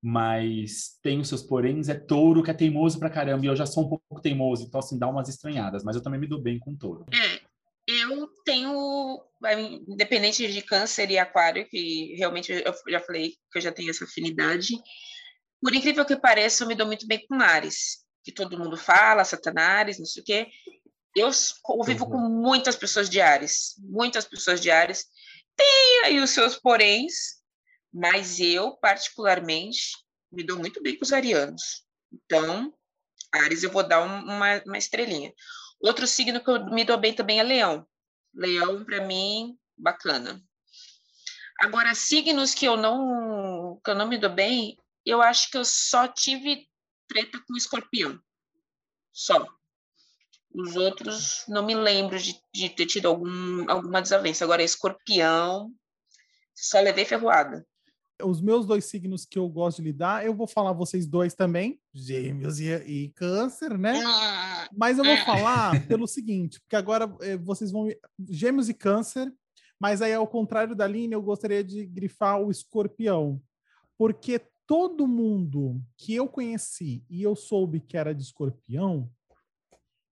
mas tem os seus poréns, é touro, que é teimoso pra caramba. E eu já sou um pouco teimoso, então assim, dá umas estranhadas. Mas eu também me dou bem com touro. É, eu tenho, independente de câncer e aquário, que realmente eu já falei que eu já tenho essa afinidade. Por incrível que pareça, eu me dou muito bem com Ares, que todo mundo fala, Satanás, não sei o quê. Eu convivo com muitas pessoas de Ares, muitas pessoas de Ares. Tem aí os seus poréns, mas eu, particularmente, me dou muito bem com os arianos. Então, Ares eu vou dar um- uma, uma estrelinha. Outro signo que eu me dou bem também é Leão. Leão, para mim, bacana. Agora, signos que eu não que eu não me dou bem, eu acho que eu só tive treta com escorpião. Só. Os outros, não me lembro de, de ter tido algum, alguma desavença. Agora, escorpião, só levei ferroada. Os meus dois signos que eu gosto de lidar, eu vou falar vocês dois também, gêmeos e, e câncer, né? Mas eu vou falar pelo seguinte, porque agora eh, vocês vão. Gêmeos e câncer, mas aí ao contrário da linha, eu gostaria de grifar o escorpião. Porque todo mundo que eu conheci e eu soube que era de escorpião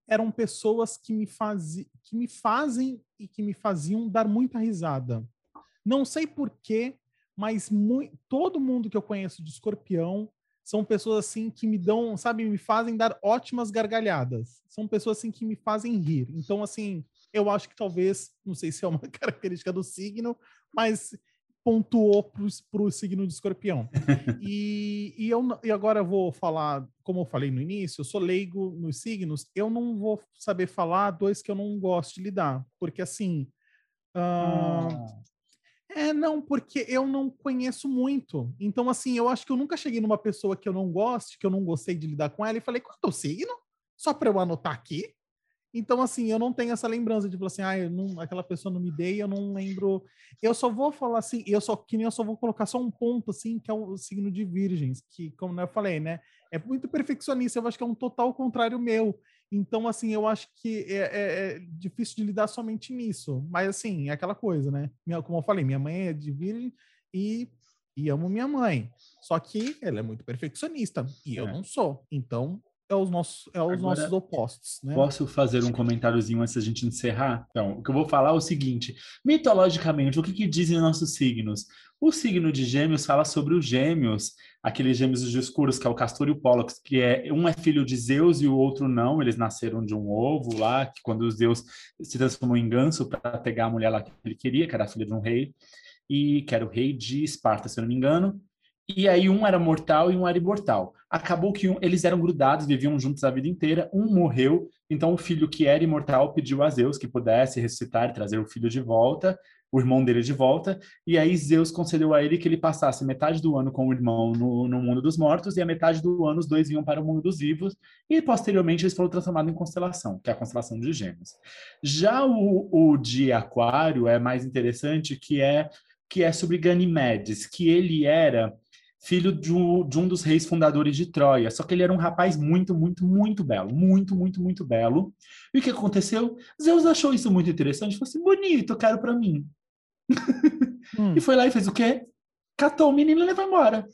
eram pessoas que me, fazi, que me fazem e que me faziam dar muita risada. Não sei porquê, mas mui- todo mundo que eu conheço de escorpião são pessoas assim que me dão, sabe, me fazem dar ótimas gargalhadas. São pessoas assim que me fazem rir. Então, assim, eu acho que talvez, não sei se é uma característica do signo, mas pontuou para o signo de escorpião. e, e, eu, e agora eu vou falar, como eu falei no início, eu sou leigo nos signos, eu não vou saber falar dois que eu não gosto de lidar, porque assim. ah, é, não, porque eu não conheço muito. Então, assim, eu acho que eu nunca cheguei numa pessoa que eu não goste, que eu não gostei de lidar com ela, e falei, qual é o teu signo? Só para eu anotar aqui. Então, assim, eu não tenho essa lembrança de falar assim, ah, eu não, aquela pessoa não me dei, eu não lembro. Eu só vou falar assim, eu só que nem eu só vou colocar só um ponto, assim, que é o signo de Virgens, que, como eu falei, né, é muito perfeccionista, eu acho que é um total contrário meu. Então, assim, eu acho que é, é- é difícil de lidar somente nisso. Mas, assim, é aquela coisa, né? Minha- como eu falei, minha mãe é de virgem e, e amo minha mãe. Só que ela é muito perfeccionista e eu É. não sou. Então, é os nossos, é os Agora, nossos opostos, né? Posso fazer um comentáriozinho antes da gente encerrar? Então, o que eu vou falar é o seguinte: mitologicamente, o que, que dizem nossos signos? O signo de Gêmeos fala sobre os gêmeos, aqueles gêmeos de escuros, que é o Castor e o Pólux, que é um é filho de Zeus e o outro não. Eles nasceram de um ovo lá, que quando os Zeus se transformou em ganso para pegar a mulher lá que ele queria, que era filha de um rei, e que era o rei de Esparta, se eu não me engano. E aí um era mortal e um era imortal. Acabou que um- eles eram grudados, viviam juntos a vida inteira. Um morreu, então o filho que era imortal pediu a Zeus que pudesse ressuscitar e trazer o filho de volta, o irmão dele de volta. E aí Zeus concedeu a ele que ele passasse metade do ano com o irmão no, no mundo dos mortos e a metade do ano os dois iam para o mundo dos vivos. E posteriormente eles foram transformados em constelação, que é a constelação de Gêmeos. Já o, o de Aquário é mais interessante, que é que é sobre Ganimedes, que ele era filho de um, de um dos reis fundadores de Troia. Só que ele era um rapaz muito, muito, muito belo. Muito, muito, muito belo. E o que aconteceu? Zeus achou isso muito interessante. Falou assim, bonito, eu quero para mim. Hum, E foi lá e fez o quê? Catou o menino e levou embora.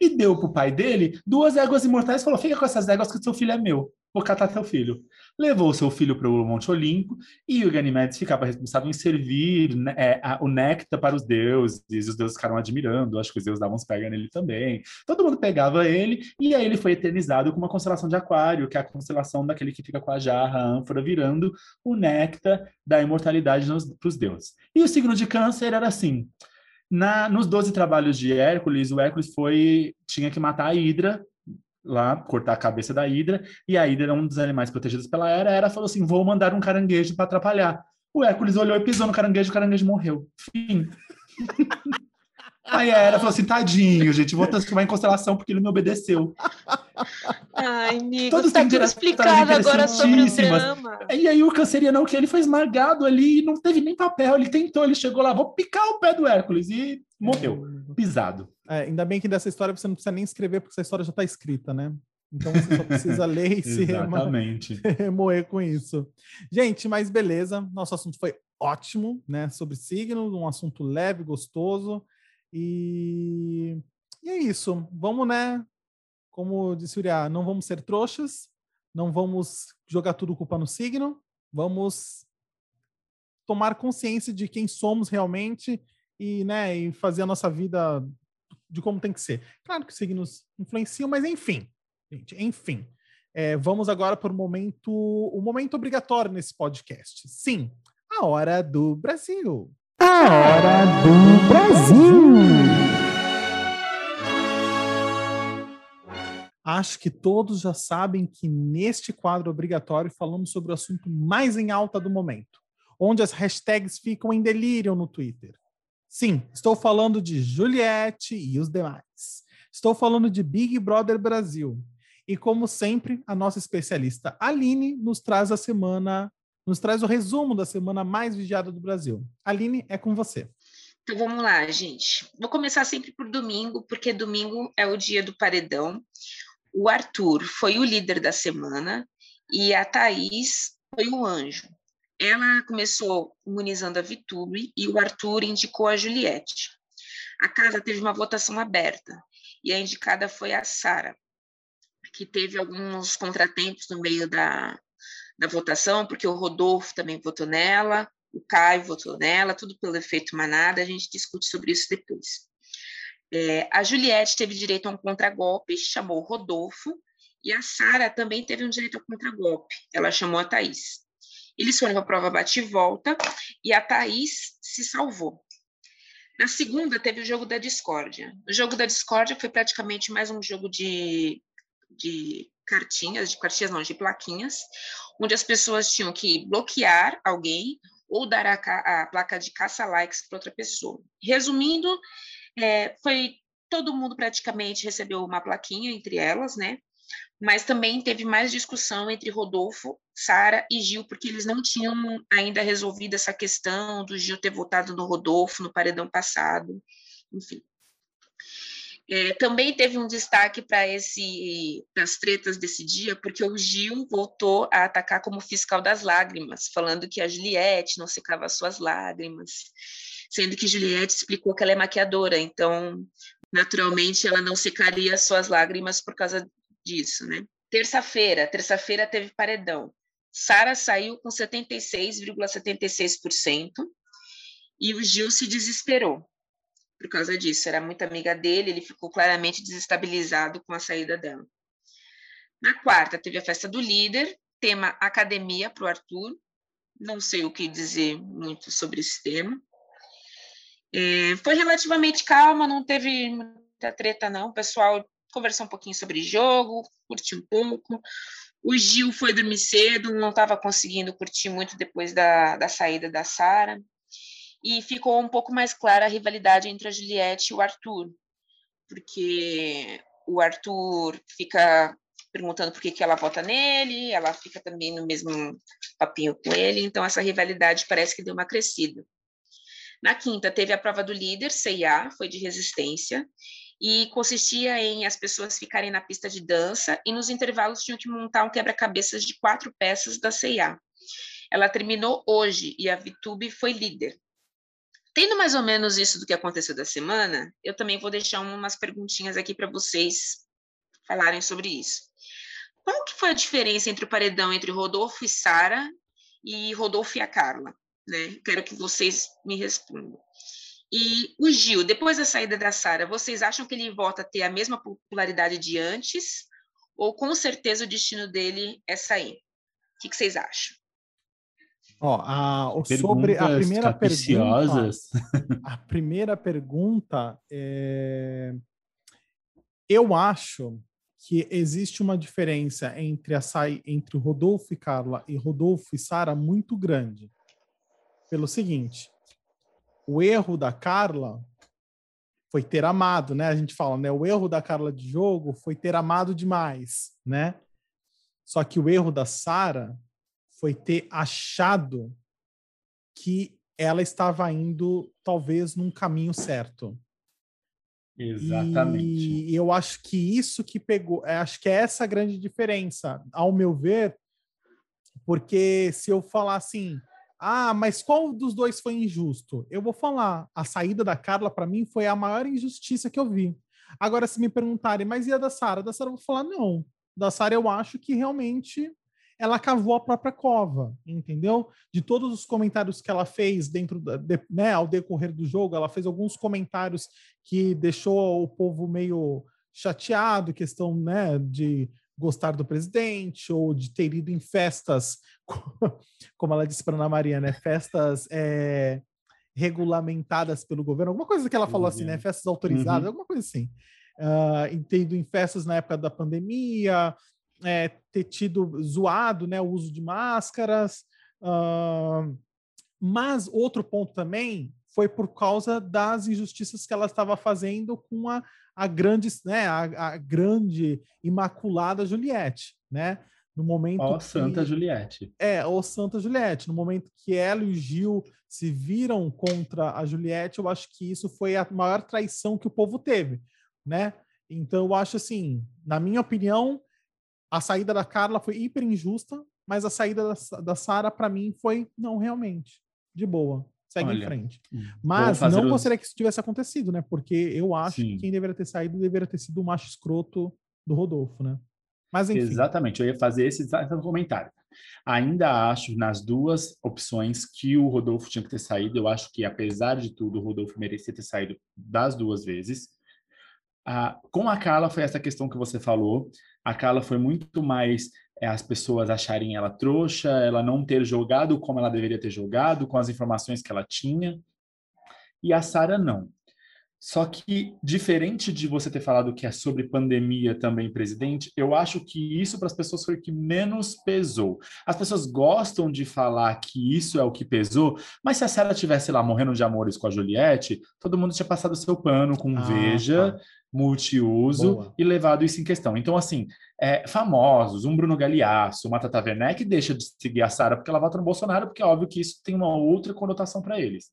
E deu pro pai dele duas éguas imortais e falou: fica com essas éguas que seu filho é meu. Vou catar teu filho. Levou seu filho para o Monte Olimpo e o Ganimedes ficava responsável em servir né, é, a- o néctar para os deuses. Os deuses ficaram admirando. Acho que os deuses davam uns pega nele também. Todo mundo pegava ele e aí ele foi eternizado com uma constelação de Aquário, que é a constelação daquele que fica com a jarra, a ânfora, virando o néctar da imortalidade para os deuses. E o signo de Câncer era assim: na, nos 12 trabalhos de Hércules, o Hércules foi tinha que matar a Hidra lá, cortar a cabeça da Hidra, e a Hidra era um dos animais protegidos pela Hera. A Hera falou assim: vou mandar um caranguejo para atrapalhar. O Hércules olhou e pisou no caranguejo, o caranguejo morreu. Fim. Aí a Hera falou assim: tadinho, gente, vou transformar em constelação porque ele me obedeceu. Ai, amigo, Todos tá tudo explicado agora sobre o drama. E aí o canceriano que ele foi esmagado ali e não teve nem papel. Ele tentou, ele chegou lá, vou picar o pé do Hércules e morreu, pisado. É, ainda bem que dessa história você não precisa nem escrever, porque essa história já está escrita, né? Então você só precisa ler e se remoer com isso. Gente, mas beleza. Nosso assunto foi ótimo, né? Sobre signos, um assunto leve, gostoso. E, e é isso. Vamos, né? Como disse o Uriah, não vamos ser trouxas, não vamos jogar tudo culpa no signo, vamos tomar consciência de quem somos realmente e, né, e fazer a nossa vida de como tem que ser. Claro que os signos influenciam, mas enfim, gente, enfim. É, vamos agora para o momento, o momento obrigatório nesse podcast. Sim, a hora do Brasil. A hora do Brasil. Acho que todos já sabem que neste quadro obrigatório falamos sobre o assunto mais em alta do momento, onde as hashtags ficam em delírio no Twitter. Sim, estou falando de Juliette e os demais. Estou falando de Big Brother Brasil. E como sempre, a nossa especialista Aline nos traz a semana, nos traz o resumo da semana mais vigiada do Brasil. Aline, é com você. Então vamos lá, gente. Vou começar sempre por domingo, porque domingo é o dia do paredão. O Arthur foi o líder da semana e a Thaís foi o anjo. Ela começou imunizando a Vitube e o Arthur indicou a Juliette. A casa teve uma votação aberta e a indicada foi a Sara, que teve alguns contratempos no meio da, da votação, porque o Rodolfo também votou nela, o Caio votou nela, tudo pelo efeito manada, a gente discute sobre isso depois. É, a Juliette teve direito a um contragolpe, chamou o Rodolfo, e a Sara também teve um direito a contragolpe, ela chamou a Thaís. Eles foram para a prova bate e volta, e a Thaís se salvou. Na segunda, teve o jogo da discórdia. O jogo da discórdia foi praticamente mais um jogo de, de cartinhas, de cartinhas não, de plaquinhas, onde as pessoas tinham que bloquear alguém ou dar a, a placa de caça-likes para outra pessoa. Resumindo, é, foi todo mundo praticamente recebeu uma plaquinha entre elas, né? Mas também teve mais discussão entre Rodolfo, Sara e Gil, porque eles não tinham ainda resolvido essa questão do Gil ter votado no Rodolfo no paredão passado, enfim. É, também teve um destaque para esse as tretas desse dia, porque o Gil voltou a atacar como fiscal das lágrimas, falando que a Juliette não secava suas lágrimas, sendo que Juliette explicou que ela é maquiadora, então naturalmente ela não secaria suas lágrimas por causa disso, né? Terça-feira, terça-feira teve paredão. Sara saiu com 76,76% e o Gil se desesperou por causa disso. Era muito amiga dele, ele ficou claramente desestabilizado com a saída dela. Na quarta, teve a festa do líder, tema academia para o Arthur. Não sei o que dizer muito sobre esse tema. É, foi relativamente calma, não teve muita treta, não. O pessoal conversou um pouquinho sobre jogo, curtiu um pouco. O Gil foi dormir cedo, não estava conseguindo curtir muito depois da, da saída da Sara e ficou um pouco mais clara a rivalidade entre a Juliette e o Arthur, porque o Arthur fica perguntando por que, que ela vota nele, ela fica também no mesmo papinho com ele, então essa rivalidade parece que deu uma crescida. Na quinta, teve a prova do líder, CIA, foi de resistência, e consistia em as pessoas ficarem na pista de dança e nos intervalos tinham que montar um quebra-cabeças de quatro peças da CIA. Ela terminou hoje e a Vitube foi líder. Tendo mais ou menos isso do que aconteceu da semana, eu também vou deixar umas perguntinhas aqui para vocês falarem sobre isso. Qual que foi a diferença entre o paredão entre Rodolfo e Sara e Rodolfo e a Carla? Né? Quero que vocês me respondam. E o Gil, depois da saída da Sara, vocês acham que ele volta a ter a mesma popularidade de antes? Ou com certeza o destino dele é sair? O que, que vocês acham? Ó, a, sobre a primeira pergunta, a primeira pergunta é, eu acho que existe uma diferença entre a entre Rodolfo e Carla e Rodolfo e Sara muito grande. Pelo seguinte, o erro da Carla foi ter amado, né? A gente fala, né? O erro da Carla de jogo foi ter amado demais, né? Só que o erro da Sara foi ter achado que ela estava indo talvez num caminho certo. Exatamente. E eu acho que isso que pegou, é, acho que é essa a grande diferença, ao meu ver, porque se eu falar assim, ah, mas qual dos dois foi injusto? Eu vou falar, a saída da Carla para mim foi a maior injustiça que eu vi. Agora, se me perguntarem, mas e a da Sara? Da Sara eu vou falar não. Da Sara eu acho que realmente ela cavou a própria cova, entendeu? De todos os comentários que ela fez dentro, da, de, né, ao decorrer do jogo, ela fez alguns comentários que deixou o povo meio chateado, questão, né, de gostar do presidente ou de ter ido em festas, como ela disse para Ana Maria, né, festas é, regulamentadas pelo governo, alguma coisa que ela falou assim, né, festas autorizadas, uhum. alguma coisa assim. Uh, ter ido em festas na época da pandemia, é, ter tido zoado né, o uso de máscaras. Uh, mas outro ponto também foi por causa das injustiças que ela estava fazendo com a, a grande, né, a, a grande imaculada Juliette, né? No momento Ó, que, Santa Juliette. é, ou Santa Juliette, no momento que ela e o Gil se viram contra a Juliette, eu acho que isso foi a maior traição que o povo teve, né? Então eu acho assim, na minha opinião, a saída da Carla foi hiper injusta, mas a saída da, da Sara para mim foi não realmente, de boa, segue em Olha, frente. Vou Mas não os- gostaria que isso tivesse acontecido, né? Porque eu acho Sim. que quem deveria ter saído deveria ter sido o macho escroto do Rodolfo, né? Mas enfim. Exatamente, eu ia fazer esse comentário. Ainda acho nas duas opções que o Rodolfo tinha que ter saído. Eu acho que, apesar de tudo, o Rodolfo merecia ter saído das duas vezes. Ah, com a Carla foi essa questão que você falou. A Carla foi muito mais as pessoas acharem ela trouxa, ela não ter jogado como ela deveria ter jogado, com as informações que ela tinha. E a Sara não. Só que, diferente de você ter falado que é sobre pandemia também, presidente, eu acho que isso para as pessoas foi o que menos pesou. As pessoas gostam de falar que isso é o que pesou, mas se a Sarah tivesse lá morrendo de amores com a Juliette, todo mundo tinha passado seu pano com Ah, veja, tá. multiuso Boa. e levado isso em questão. Então, assim, é, famosos, um Bruno Galeasso, uma Tata Werneck deixa de seguir a Sara porque ela vota no Bolsonaro, porque é óbvio que isso tem uma outra conotação para eles.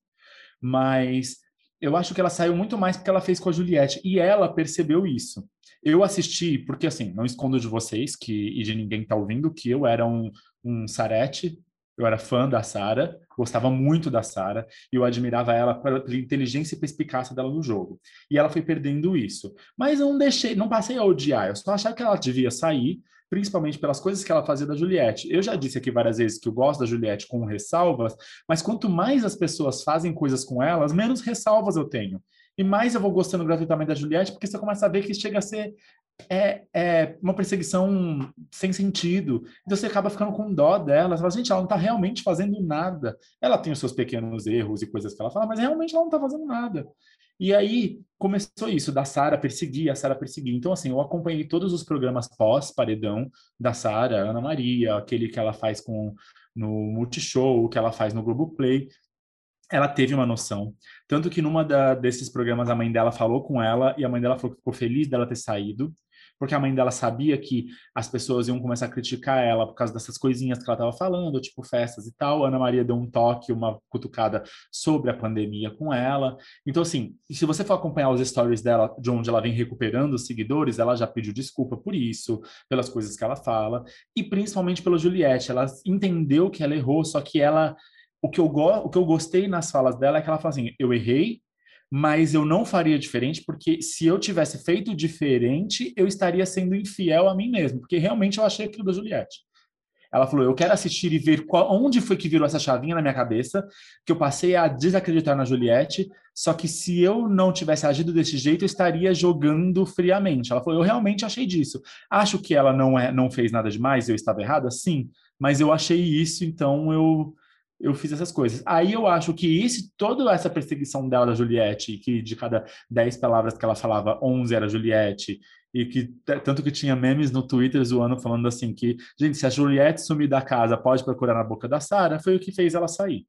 Mas eu acho que ela saiu muito mais porque ela fez com a Juliette e ela percebeu isso. Eu assisti, porque assim, não escondo de vocês que, e de ninguém que tá ouvindo, que eu era um, um Sarete, eu era fã da Sara, gostava muito da Sara, e eu admirava ela pela, pela inteligência e perspicácia dela no jogo. E ela foi perdendo isso. Mas eu não deixei, não passei a odiar, eu só achava que ela devia sair, principalmente pelas coisas que ela fazia da Juliette. Eu já disse aqui várias vezes que eu gosto da Juliette com ressalvas, mas quanto mais as pessoas fazem coisas com elas, menos ressalvas eu tenho. E mais eu vou gostando gratuitamente da Juliette, porque você começa a ver que chega a ser é, é uma perseguição sem sentido. Então você acaba ficando com dó dela. Você fala, gente, ela não está realmente fazendo nada. Ela tem os seus pequenos erros e coisas que ela fala, mas realmente ela não está fazendo nada. E aí começou isso, da Sara perseguir, a Sara perseguir. Então, assim, eu acompanhei todos os programas pós-paredão da Sara, Ana Maria, aquele que ela faz com no Multishow, que ela faz no Globoplay. Ela teve uma noção. Tanto que numa da, desses programas a mãe dela falou com ela e a mãe dela falou que ficou feliz dela ter saído, porque a mãe dela sabia que as pessoas iam começar a criticar ela por causa dessas coisinhas que ela estava falando, tipo festas e tal. Ana Maria deu um toque, uma cutucada sobre a pandemia com ela. Então, assim, se você for acompanhar os stories dela, de onde ela vem recuperando os seguidores, ela já pediu desculpa por isso, pelas coisas que ela fala, e principalmente pela Juliette. Ela entendeu que ela errou, só que ela. O que, eu go o que eu gostei nas falas dela é que ela fala assim: eu errei, mas eu não faria diferente, porque se eu tivesse feito diferente, eu estaria sendo infiel a mim mesmo, porque realmente eu achei aquilo da Juliette. Ela falou: Eu quero assistir e ver qual, onde foi que virou essa chavinha na minha cabeça, que eu passei a desacreditar na Juliette. Só que se eu não tivesse agido desse jeito, eu estaria jogando friamente. Ela falou: Eu realmente achei disso. Acho que ela não, é, não fez nada demais, eu estava errada? Sim, mas eu achei isso, então eu eu fiz essas coisas. Aí eu acho que esse, toda essa perseguição dela da Juliette, que de cada 10 palavras que ela falava, 11 era Juliette, e que tanto que tinha memes no Twitter zoando, falando assim que, gente, se a Juliette sumir da casa, pode procurar na boca da Sara, foi o que fez ela sair.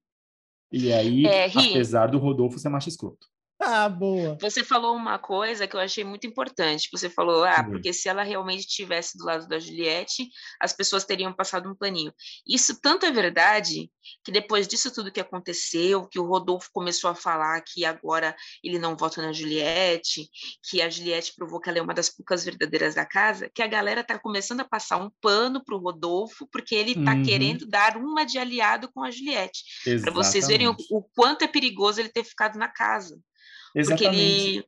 E aí, É, apesar do Rodolfo ser macho escroto. Ah, boa. Você falou uma coisa que eu achei muito importante. Você falou, ah, Sim. porque se ela realmente estivesse do lado da Juliette, as pessoas teriam passado um paninho. Isso tanto é verdade que depois disso tudo que aconteceu, que o Rodolfo começou a falar que agora ele não vota na Juliette, que a Juliette provou que ela é uma das poucas verdadeiras da casa, que a galera tá começando a passar um pano pro Rodolfo, porque ele tá Uhum. querendo dar uma de aliado com a Juliette. Para vocês verem o, o quanto é perigoso ele ter ficado na casa porque Exatamente. ele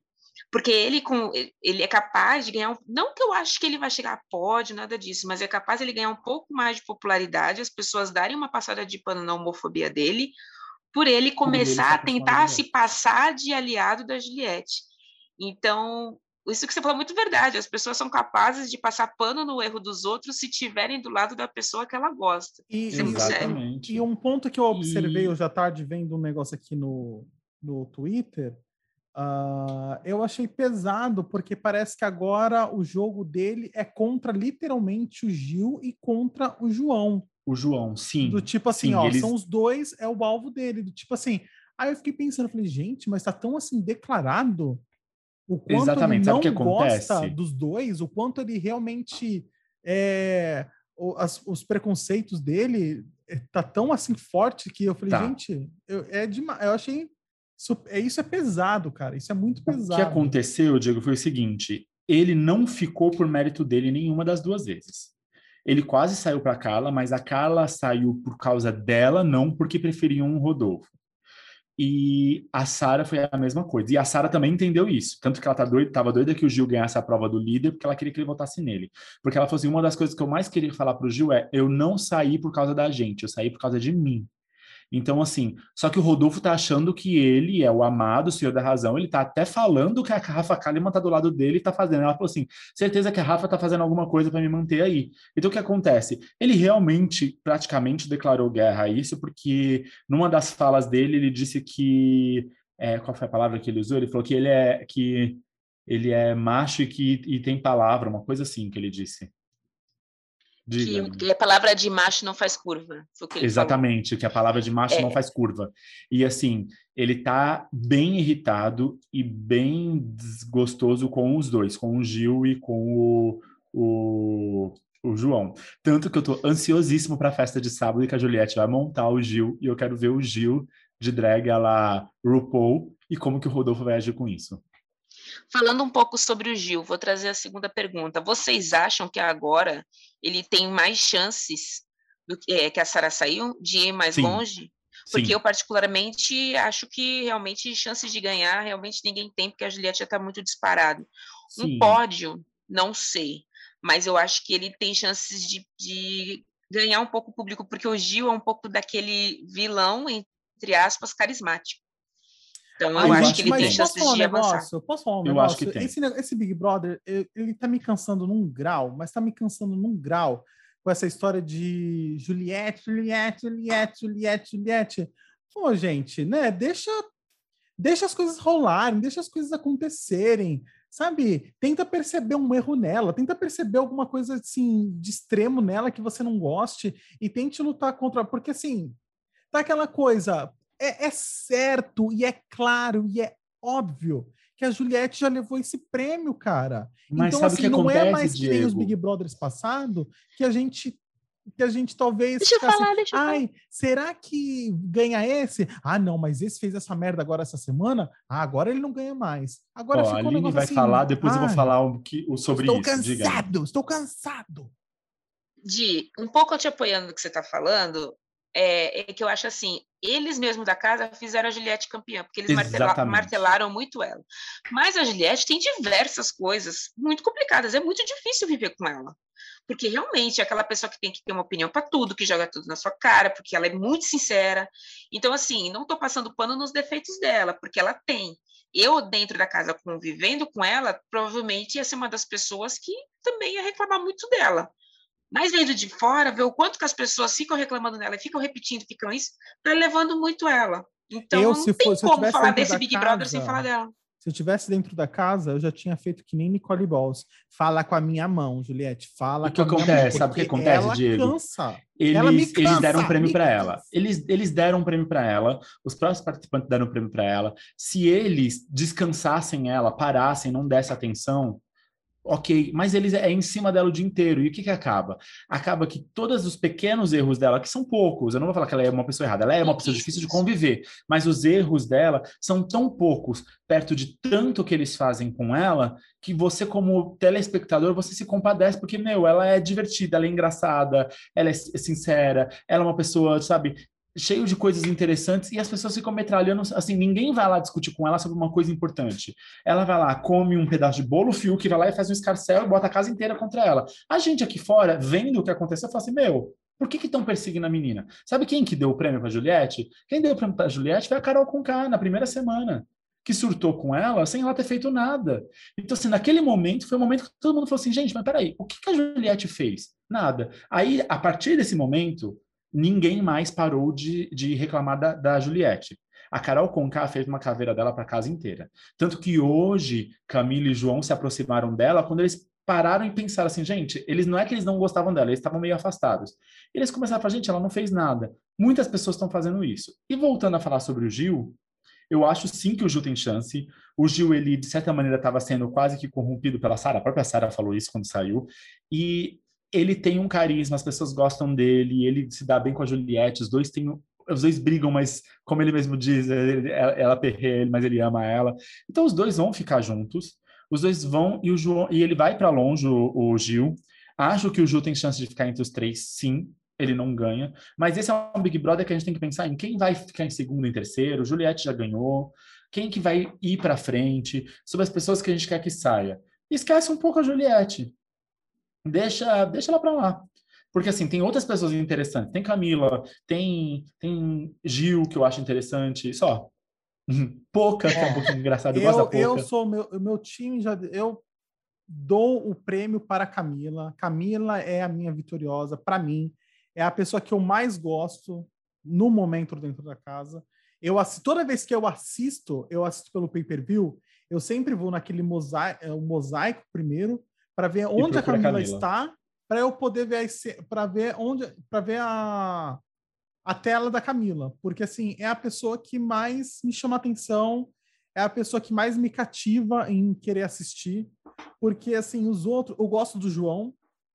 porque ele com ele é capaz de ganhar um, não que eu acho que ele vai chegar a pódio nada disso mas é capaz ele ganhar um pouco mais de popularidade as pessoas darem uma passada de pano na homofobia dele por ele ele começar se a tentar se passar de aliado da Juliette então isso que você falou é muito verdade as pessoas são capazes de passar pano no erro dos outros se tiverem do lado da pessoa que ela gosta E, Isso é sério. Exatamente. E um ponto que eu observei E- hoje à tarde, vendo um negócio aqui no, no Twitter, ah, eu achei pesado, porque parece que agora o jogo dele é contra literalmente o Gil e contra o João. O João, sim. Do tipo assim, Sim, ó, eles- são os dois, é o alvo dele. Do tipo assim, Aí eu fiquei pensando, falei, gente, mas tá tão assim declarado o quanto Exatamente, ele não gosta dos dois, o quanto ele realmente é, o- as- os preconceitos dele é, tá tão assim forte que eu falei, Tá. gente, eu, é demais. Eu achei isso é, isso é pesado, cara. Isso é muito O pesado. que aconteceu, Diego, foi o seguinte: ele não ficou por mérito dele nenhuma das duas vezes. Ele quase saiu para Carla, mas a Carla saiu por causa dela, não porque preferiam um Rodolfo. E a Sara foi a mesma coisa. E a Sara também entendeu isso. Tanto que ela tá doida, tava doida que o Gil ganhasse a prova do líder, porque ela queria que ele votasse nele. Porque ela falou assim: uma das coisas que eu mais queria falar pro Gil é: eu não saí por causa da gente, eu saí por causa de mim. Então, assim, só que o Rodolfo tá achando que ele é o amado, o senhor da razão. Ele tá até falando que a Rafa Kalimann tá do lado dele e tá fazendo. Ela falou assim: certeza que a Rafa tá fazendo alguma coisa para me manter aí. Então, o que acontece? Ele realmente, praticamente, declarou guerra a isso, porque numa das falas dele, ele disse que. é, qual foi a palavra que ele usou? Ele falou que ele é, que ele é macho e que e tem palavra, uma coisa assim que ele disse. Diga. Que, a palavra de macho não faz curva. Que ele falou. Exatamente, que a palavra de macho É. não faz curva. E assim, ele tá bem irritado e bem desgostoso com os dois, com o Gil e com o, o, o João. Tanto que eu tô ansiosíssimo para a festa de sábado e que a Juliette vai montar o Gil e eu quero ver o Gil de drag a la RuPaul e como que o Rodolfo vai agir com isso. Falando um pouco sobre o Gil, vou trazer a segunda pergunta. Vocês acham que agora ele tem mais chances do que, é, que a Sara saiu de ir mais Sim. longe? Porque Sim, eu, particularmente, acho que realmente chances de ganhar, realmente ninguém tem, porque a Juliette já está muito disparado. Um pódio, não sei, mas eu acho que ele tem chances de, de ganhar um pouco o público, porque o Gil é um pouco daquele vilão, entre aspas, carismático. Então, eu acho que ele mas tem chances falar um de avançar. negócio? Posso falar um Eu negócio? acho que tem. Esse, esse Big Brother, ele, ele tá me cansando num grau, mas tá me cansando num grau com essa história de Juliette, Juliette, Juliette, Juliette, Juliette. Pô, gente, né? Deixa, deixa as coisas rolarem, deixa as coisas acontecerem, sabe? Tenta perceber um erro nela, tenta perceber alguma coisa assim de extremo nela que você não goste e tente lutar contra, porque assim, tá aquela coisa, é, é certo e é claro e é óbvio que a Juliette já levou esse prêmio, cara. Mas então, sabe o assim, que não acontece, é mais que nem os? Big Brothers passado que a gente que a gente talvez Deixa eu falar, deixa eu falar. ai, será que ganha esse? Ah, não, mas esse fez essa merda agora essa semana? Ah, agora ele não ganha mais. Agora Ó, ficou a um Aline negócio vai assim, falar, depois eu vou ai, falar o que, o sobre Estou isso. Diga. cansado, estou cansado. Di, um pouco te apoiando no que você está falando, é, é que eu acho assim, eles mesmos da casa fizeram a Juliette campeã, porque eles martela- martelaram muito ela. Mas a Juliette tem diversas coisas muito complicadas, é muito difícil viver com ela. Porque realmente é aquela pessoa que tem que ter uma opinião para tudo, que joga tudo na sua cara, porque ela é muito sincera. Então, assim, não estou passando pano nos defeitos dela, porque ela tem. Eu, dentro da casa, convivendo com ela, provavelmente ia ser uma das pessoas que também ia reclamar muito dela. Mas vendo de fora, ver o quanto que as pessoas ficam reclamando dela, ficam repetindo, ficam isso, tá levando muito ela. Então, Eu, não se tem for- se eu como tivesse falar dentro desse da Big Brother sem casa, falar dela. Se eu tivesse dentro da casa, eu já tinha feito que nem Nicole Balls. Fala com a minha mão, Juliette. Fala O que com a minha acontece? mão. Sabe o que acontece, ela Diego? Cansa. Eles, Ela me eles cansa, deram um prêmio para ela. Eles, eles deram um prêmio para ela. Os próximos participantes deram um prêmio para ela. Se eles descansassem ela, parassem, não dessem atenção, ok. Mas eles é em cima dela o dia inteiro. E o que que acaba? Acaba que todos os pequenos erros dela, que são poucos, eu não vou falar que ela é uma pessoa errada, ela é uma pessoa difícil de conviver, mas os erros dela são tão poucos perto de tanto que eles fazem com ela que você, como telespectador, você se compadece, porque, meu, ela é divertida, ela é engraçada, ela é sincera, ela é uma pessoa, sabe, cheio de coisas interessantes e as pessoas ficam metralhando, assim, ninguém vai lá discutir com ela sobre uma coisa importante. Ela vai lá, come um pedaço de bolo, fio, que vai lá e faz um escarcel e bota a casa inteira contra ela. A gente aqui fora, vendo o que aconteceu, fala assim, meu, por que estão perseguindo a menina? Sabe quem que deu o prêmio para Juliette? Quem deu o prêmio para Juliette foi a Carol Conká, na primeira semana que surtou com ela sem ela ter feito nada. Então, assim, naquele momento, foi o momento que todo mundo falou assim, gente, mas peraí, o que, que a Juliette fez? Nada. Aí, a partir desse momento, ninguém mais parou de, de reclamar da, da Juliette. A Carol Conká fez uma caveira dela para a casa inteira. Tanto que hoje, Camila e João se aproximaram dela quando eles pararam e pensaram assim, gente, eles não é que eles não gostavam dela, eles estavam meio afastados. Eles começaram a falar, gente, ela não fez nada. Muitas pessoas estão fazendo isso. E voltando a falar sobre o Gil, Eu acho sim que o Gil tem chance. O Gil, ele, de certa maneira, estava sendo quase que corrompido pela Sara. A própria Sara falou isso quando saiu. E ele tem um carisma, as pessoas gostam dele, ele se dá bem com a Juliette, os dois têm os dois brigam, mas como ele mesmo diz, ele, ela perreia ele, mas ele ama ela. Então os dois vão ficar juntos. Os dois vão e o João e ele vai para longe o, o, Gil. Acho que o Gil tem chance de ficar entre os três, sim. Ele não ganha, mas esse é um Big Brother que a gente tem que pensar em quem vai ficar em segundo e terceiro. Juliette já ganhou. Quem que vai ir para frente? Sobre as pessoas que a gente quer que saia. Esquece um pouco a Juliette deixa, deixa ela para lá. Porque, assim, tem outras pessoas interessantes. Tem Camila, tem, tem Gil, que eu acho interessante. Só. Pouca, que é um pouquinho engraçado. Eu, eu, eu sou, meu, meu time já... Eu dou o prêmio para Camila. Camila é a minha vitoriosa. Para mim, é a pessoa que eu mais gosto no momento dentro da casa. Eu assisto, toda vez que eu assisto, eu assisto pelo pay-per-view, eu sempre vou naquele mosaico, é, mosaico primeiro, para ver onde a Camila, Camila. está, para eu poder ver para ver onde para ver a a tela da Camila, porque assim, é a pessoa que mais me chama atenção, é a pessoa que mais me cativa em querer assistir, porque assim, os outros, eu gosto do João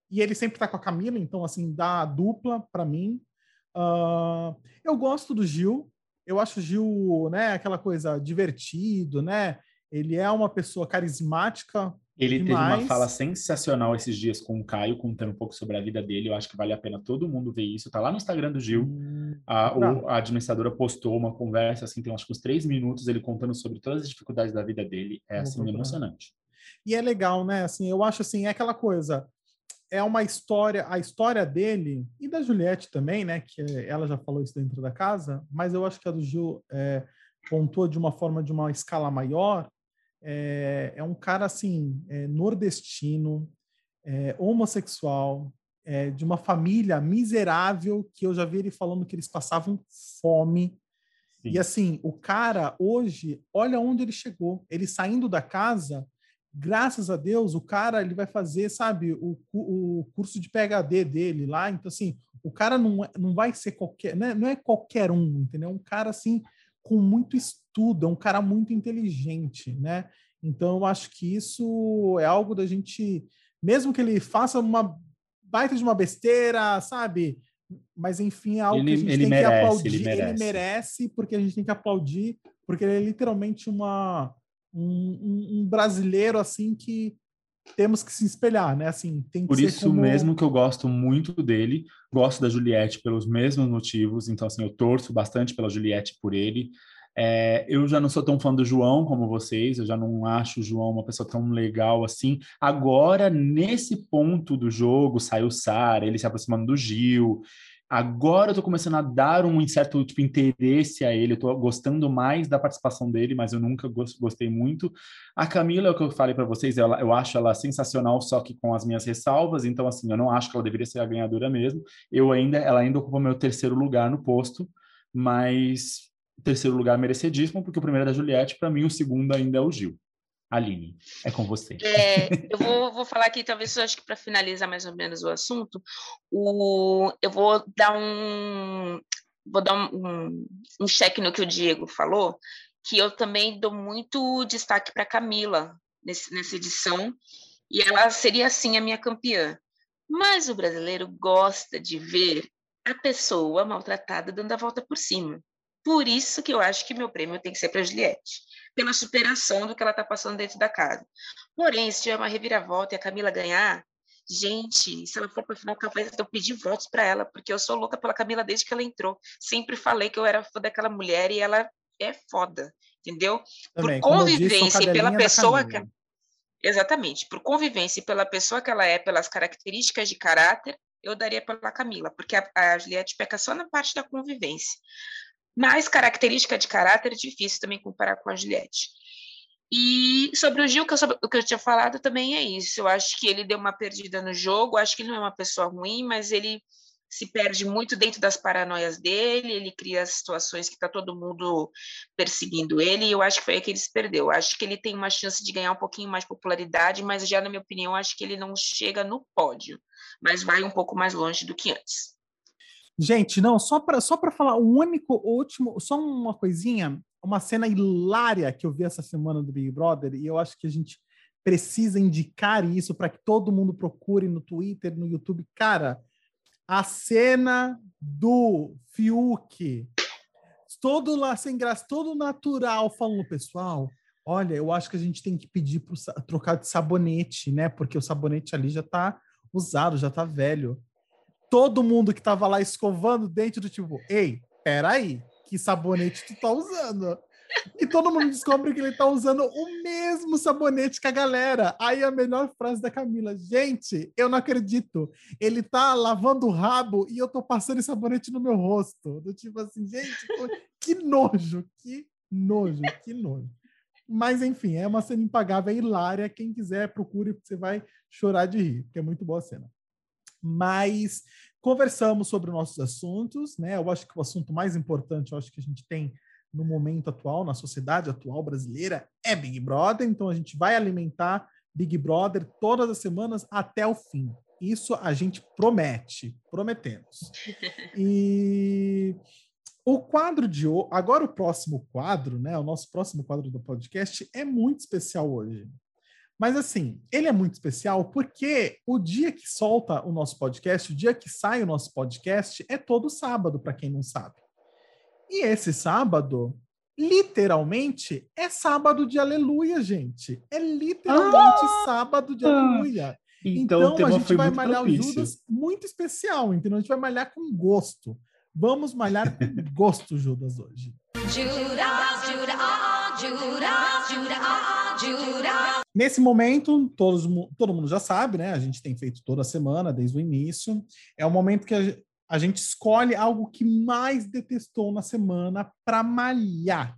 e ele sempre tá com a Camila, então assim, dá dupla para mim. Uh, eu gosto do Gil, eu acho o Gil, né, aquela coisa divertido, né? Ele é uma pessoa carismática ele teve uma fala sensacional esses dias com o Caio, contando um pouco sobre a vida dele. Eu acho que vale a pena todo mundo ver isso. Tá lá no Instagram do Gil. Hum, a, o, a, administradora postou uma conversa, assim, tem acho que uns três minutos, ele contando sobre todas as dificuldades da vida dele. É, assim, emocionante. E é legal, né? Assim, eu acho assim, é aquela coisa. É uma história, a história dele e da Juliette também, né? Que ela já falou isso dentro da casa, mas eu acho que a do Gil é, pontua de uma forma de uma escala maior, é, é um cara assim, é, nordestino, é, homossexual, é, de uma família miserável, que eu já vi ele falando que eles passavam fome. Sim. E assim, o cara hoje, olha onde ele chegou. Ele saindo da casa, graças a Deus, o cara ele vai fazer, sabe, o, o curso de PhD dele lá. Então, assim, o cara não, é, não vai ser qualquer, né? não é qualquer um, entendeu? Um cara assim com muito estudo, é um cara muito inteligente, né? Então eu acho que isso é algo da gente, mesmo que ele faça uma baita de uma besteira, sabe? Mas enfim, é algo ele, que a gente tem merece, que aplaudir. Ele merece. ele merece. porque a gente tem que aplaudir, porque ele é literalmente uma, um, um brasileiro assim que temos que se espelhar, né? Assim, tem Por isso como... mesmo que eu gosto muito dele, gosto da Juliette pelos mesmos motivos, então assim, eu torço bastante pela Juliette por ele. É, eu já não sou tão fã do João como vocês, eu já não acho o João uma pessoa tão legal assim. Agora, nesse ponto do jogo, saiu o Sara, ele se aproximando do Gil, Agora eu tô começando a dar um certo tipo interesse a ele, eu tô gostando mais da participação dele, mas eu nunca gostei muito. A Camila, é o que eu falei para vocês, ela, eu acho ela sensacional, só que com as minhas ressalvas, então assim, eu não acho que ela deveria ser a ganhadora mesmo. Eu ainda, ela ainda ocupa meu terceiro lugar no posto, mas terceiro lugar merecidíssimo, porque o primeiro é da Juliette, para mim o segundo ainda é o Gil. Aline, é com você. É, eu vou, vou, falar aqui, talvez, acho que para finalizar mais ou menos o assunto, o, eu vou dar um vou dar um, um, um cheque no que o Diego falou, que eu também dou muito destaque para Camila nesse, nessa edição, e ela seria, assim, a minha campeã. Mas o brasileiro gosta de ver a pessoa maltratada dando a volta por cima. Por isso que eu acho que meu prêmio tem que ser para Juliette pela superação do que ela está passando dentro da casa. Porém, se tiver uma reviravolta e a Camila ganhar, gente, se ela for para o final, capaz eu pedir votos para ela, porque eu sou louca pela Camila desde que ela entrou. Sempre falei que eu era fã daquela mulher e ela é foda, entendeu? Também, por convivência disse, e pela pessoa que Exatamente, por convivência e pela pessoa que ela é, pelas características de caráter, eu daria pela Camila, porque a, a Juliette peca só na parte da convivência. Mas característica de caráter é difícil também comparar com a Juliette. E sobre o Gil, que eu, o que eu tinha falado também é isso. Eu acho que ele deu uma perdida no jogo. Acho que ele não é uma pessoa ruim, mas ele se perde muito dentro das paranoias dele. Ele cria situações que está todo mundo perseguindo ele. E eu acho que foi aí que ele se perdeu. Eu acho que ele tem uma chance de ganhar um pouquinho mais de popularidade, mas já na minha opinião acho que ele não chega no pódio, mas vai um pouco mais longe do que antes. Gente, não, só para só falar um único último, só uma coisinha. uma cena hilária que eu vi essa semana do Big Brother e eu acho que a gente precisa indicar isso para que todo mundo procure no Twitter, no YouTube. Cara, a cena do Fiuk, todo lá sem graça, todo natural, falando, pessoal, olha, eu acho que a gente tem que pedir para trocar de sabonete, né? Porque o sabonete ali já tá usado, já tá velho. Todo mundo que tava lá escovando dentro do tipo, ei, peraí, que sabonete tu tá usando? E todo mundo descobre que ele tá usando o mesmo sabonete que a galera. Aí a melhor frase da Camila: Gente, eu não acredito. Ele tá lavando o rabo e eu tô passando esse sabonete no meu rosto. Do tipo assim, gente, que nojo, que nojo, que nojo. Mas enfim, é uma cena impagável, é hilária. Quem quiser, procure, você vai chorar de rir, porque é muito boa a cena. Mas conversamos sobre nossos assuntos, né? Eu acho que o assunto mais importante, eu acho que a gente tem no momento atual, na sociedade atual brasileira, é Big Brother. Então a gente vai alimentar Big Brother todas as semanas até o fim. Isso a gente promete, prometemos. E o quadro de hoje, agora o próximo quadro, né? O nosso próximo quadro do podcast é muito especial hoje. Mas assim, ele é muito especial porque o dia que solta o nosso podcast, o dia que sai o nosso podcast, é todo sábado, para quem não sabe. E esse sábado, literalmente, é sábado de aleluia, gente. É literalmente ah! sábado de aleluia. Então, então a gente vai malhar propício. o Judas muito especial, entendeu? A gente vai malhar com gosto. Vamos malhar com gosto, Judas, hoje. Judas, Judas, Judas, Judas, Judas. Nesse momento, todos, todo mundo já sabe, né? A gente tem feito toda semana, desde o início. É o momento que a, a gente escolhe algo que mais detestou na semana para malhar.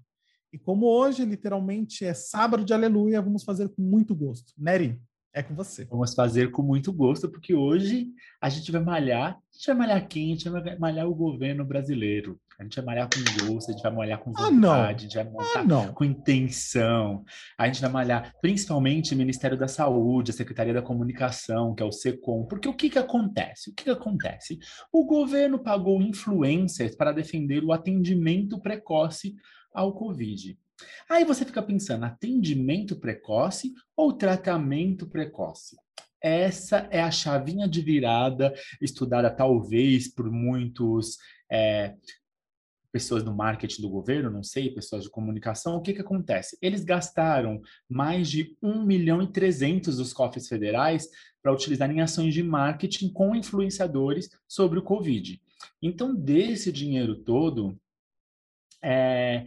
E como hoje, literalmente, é sábado de aleluia, vamos fazer com muito gosto. Nery, é com você. Vamos fazer com muito gosto, porque hoje a gente vai malhar. A gente vai malhar quem? A gente vai malhar o governo brasileiro. A gente vai malhar com gosto, a gente vai malhar com ah, vontade, ah, a gente vai montar ah, com intenção. A gente vai malhar principalmente o Ministério da Saúde, a Secretaria da Comunicação, que é o SECOM. Porque o que, que acontece? O que, que acontece? O governo pagou influencers para defender o atendimento precoce ao Covid. Aí você fica pensando, atendimento precoce ou tratamento precoce? Essa é a chavinha de virada estudada talvez por muitos é, pessoas do marketing do governo, não sei, pessoas de comunicação, o que, que acontece? Eles gastaram mais de 1 milhão e 300 dos cofres federais para utilizar em ações de marketing com influenciadores sobre o Covid. Então, desse dinheiro todo, é,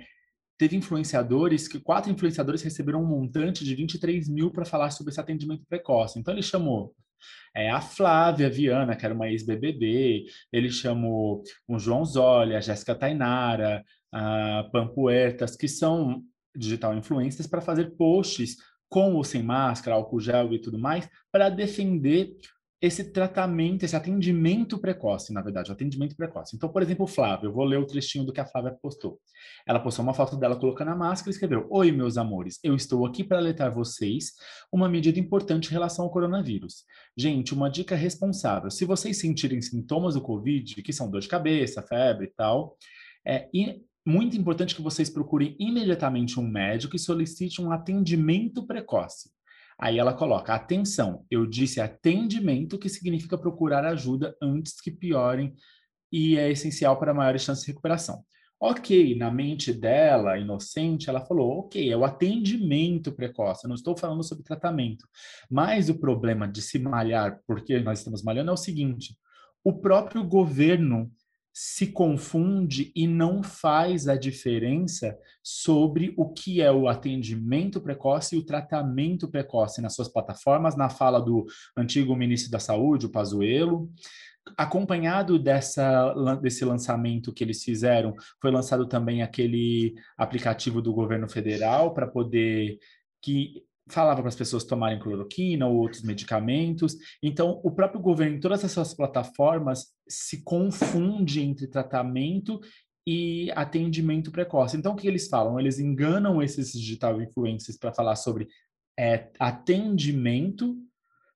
teve influenciadores, que quatro influenciadores receberam um montante de 23 mil para falar sobre esse atendimento precoce. Então, ele chamou é, a Flávia Viana, que era uma ex-BBB, ele chamou o João Zólia, a Jéssica Tainara, a Pampuertas, que são digital influencers, para fazer posts com ou sem máscara, álcool gel e tudo mais, para defender esse tratamento, esse atendimento precoce, na verdade, o atendimento precoce. Então, por exemplo, Flávia, eu vou ler o trechinho do que a Flávia postou. Ela postou uma foto dela colocando a máscara e escreveu: Oi, meus amores, eu estou aqui para alertar vocês uma medida importante em relação ao coronavírus. Gente, uma dica responsável: se vocês sentirem sintomas do Covid, que são dor de cabeça, febre e tal, é muito importante que vocês procurem imediatamente um médico e solicite um atendimento precoce. Aí ela coloca: atenção, eu disse atendimento, que significa procurar ajuda antes que piorem e é essencial para maiores chances de recuperação. Ok, na mente dela, inocente, ela falou: ok, é o atendimento precoce, eu não estou falando sobre tratamento. Mas o problema de se malhar, porque nós estamos malhando, é o seguinte: o próprio governo se confunde e não faz a diferença sobre o que é o atendimento precoce e o tratamento precoce nas suas plataformas, na fala do antigo ministro da Saúde, o Pazuello. Acompanhado dessa, desse lançamento que eles fizeram, foi lançado também aquele aplicativo do governo federal para poder que falava para as pessoas tomarem cloroquina ou outros medicamentos. Então, o próprio governo, em todas essas plataformas, se confunde entre tratamento e atendimento precoce. Então, o que eles falam? Eles enganam esses digital influencers para falar sobre é, atendimento,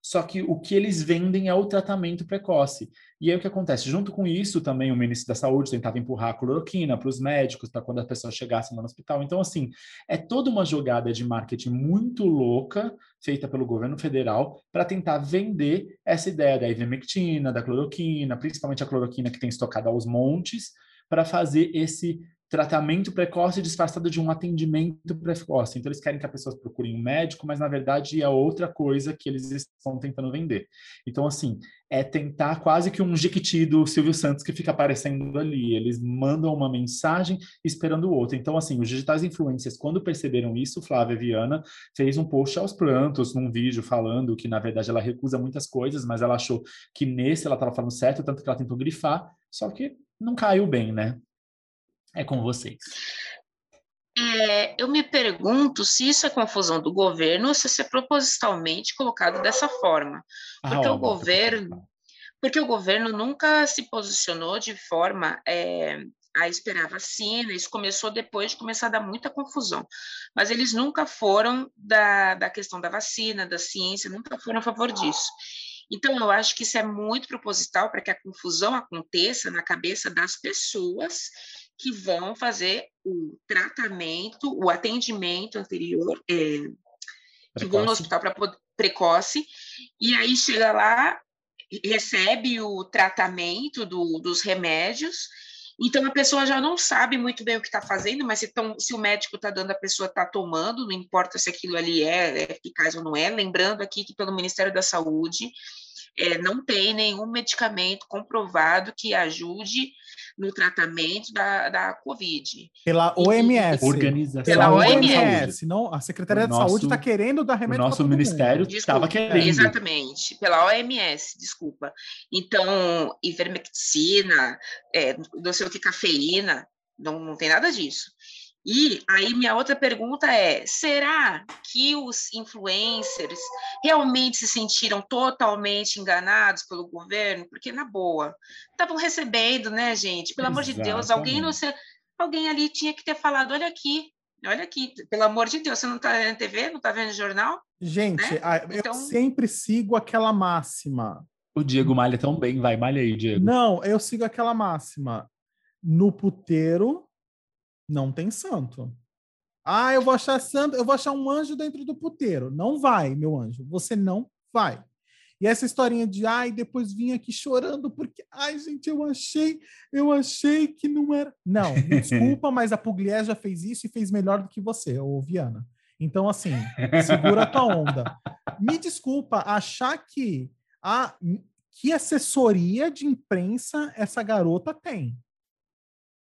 só que o que eles vendem é o tratamento precoce. E aí o que acontece? Junto com isso, também o Ministro da Saúde tentava empurrar a cloroquina para os médicos, para quando as pessoas chegassem lá no hospital. Então, assim, é toda uma jogada de marketing muito louca, feita pelo governo federal, para tentar vender essa ideia da ivermectina, da cloroquina, principalmente a cloroquina que tem estocada aos montes, para fazer esse tratamento precoce disfarçado de um atendimento precoce. Então, eles querem que as pessoas procurem um médico, mas na verdade é outra coisa que eles estão tentando vender. Então, assim, é tentar quase que um jiquiti do Silvio Santos que fica aparecendo ali. Eles mandam uma mensagem esperando o outro. Então, assim, os digitais influencers, quando perceberam isso, Flávia Viana fez um post aos prantos num vídeo falando que, na verdade, ela recusa muitas coisas, mas ela achou que nesse ela estava falando certo, tanto que ela tentou grifar, só que não caiu bem, né? É com vocês. É, eu me pergunto se isso é confusão do governo ou se isso é propositalmente colocado dessa forma. Ah, porque ah, o governo, porque o governo nunca se posicionou de forma é, a esperar vacina, isso começou depois de começar a dar muita confusão. Mas eles nunca foram da, da questão da vacina, da ciência, nunca foram a favor disso. Então, eu acho que isso é muito proposital para que a confusão aconteça na cabeça das pessoas que vão fazer o tratamento, o atendimento anterior, é, que vão no hospital para precoce, e aí chega lá, recebe o tratamento do, dos remédios, então a pessoa já não sabe muito bem o que está fazendo, mas se, tão, se o médico está dando, a pessoa está tomando, não importa se aquilo ali é, é eficaz ou não é. Lembrando aqui que pelo Ministério da Saúde é, não tem nenhum medicamento comprovado que ajude no tratamento da, da Covid. Pela OMS. Organização. Pela OMS. Não, a Secretaria o de nosso, Saúde está querendo dar remédio O nosso Ministério estava querendo. Exatamente. Pela OMS, desculpa. Então, ivermectina, é, não sei o que, cafeína, não, não tem nada disso. E aí minha outra pergunta é: será que os influencers realmente se sentiram totalmente enganados pelo governo? Porque na boa, estavam recebendo, né, gente? Pelo Exatamente. amor de Deus, alguém não sei, alguém ali tinha que ter falado, olha aqui, olha aqui, pelo amor de Deus, você não está vendo TV, não está vendo jornal? Gente, né? eu então... sempre sigo aquela máxima. O Diego malha tão bem, vai, malha aí, Diego. Não, eu sigo aquela máxima. No puteiro não tem santo. Ah, eu vou achar santo, eu vou achar um anjo dentro do puteiro. Não vai, meu anjo. Você não vai. E essa historinha de ai, depois vim aqui chorando porque ai, gente, eu achei, eu achei que não era. Não, desculpa, mas a Pugliese já fez isso e fez melhor do que você, ô Viana. Então assim, segura a tua onda. Me desculpa achar que a que assessoria de imprensa essa garota tem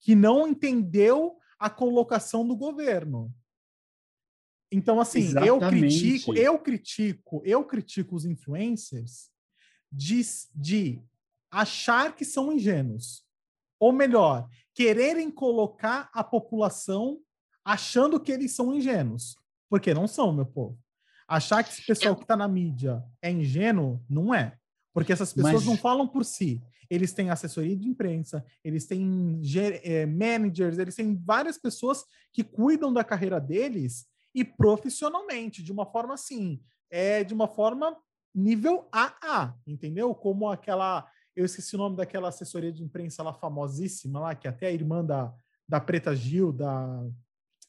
que não entendeu a colocação do governo. Então, assim, Exatamente. eu critico, eu critico, eu critico os influencers de, de achar que são ingênuos. Ou melhor, quererem colocar a população achando que eles são ingênuos. Porque não são, meu povo. Achar que esse pessoal que está na mídia é ingênuo, não é. Porque essas pessoas Mas... não falam por si eles têm assessoria de imprensa, eles têm é, managers, eles têm várias pessoas que cuidam da carreira deles e profissionalmente, de uma forma assim, é de uma forma nível AA, entendeu? Como aquela, eu esqueci o nome daquela assessoria de imprensa lá famosíssima lá, que até a irmã da, da Preta Gil, da,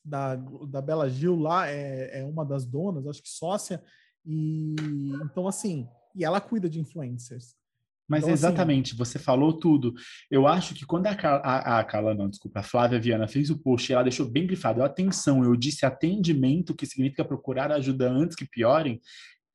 da, da Bela Gil lá, é, é uma das donas, acho que sócia, e então assim, e ela cuida de influencers. Mas então, assim, exatamente, assim... você falou tudo. Eu acho que quando a, a, a Carla, não, desculpa, a Flávia Viana fez o post, ela deixou bem grifado, atenção, eu disse atendimento, que significa procurar ajuda antes que piorem,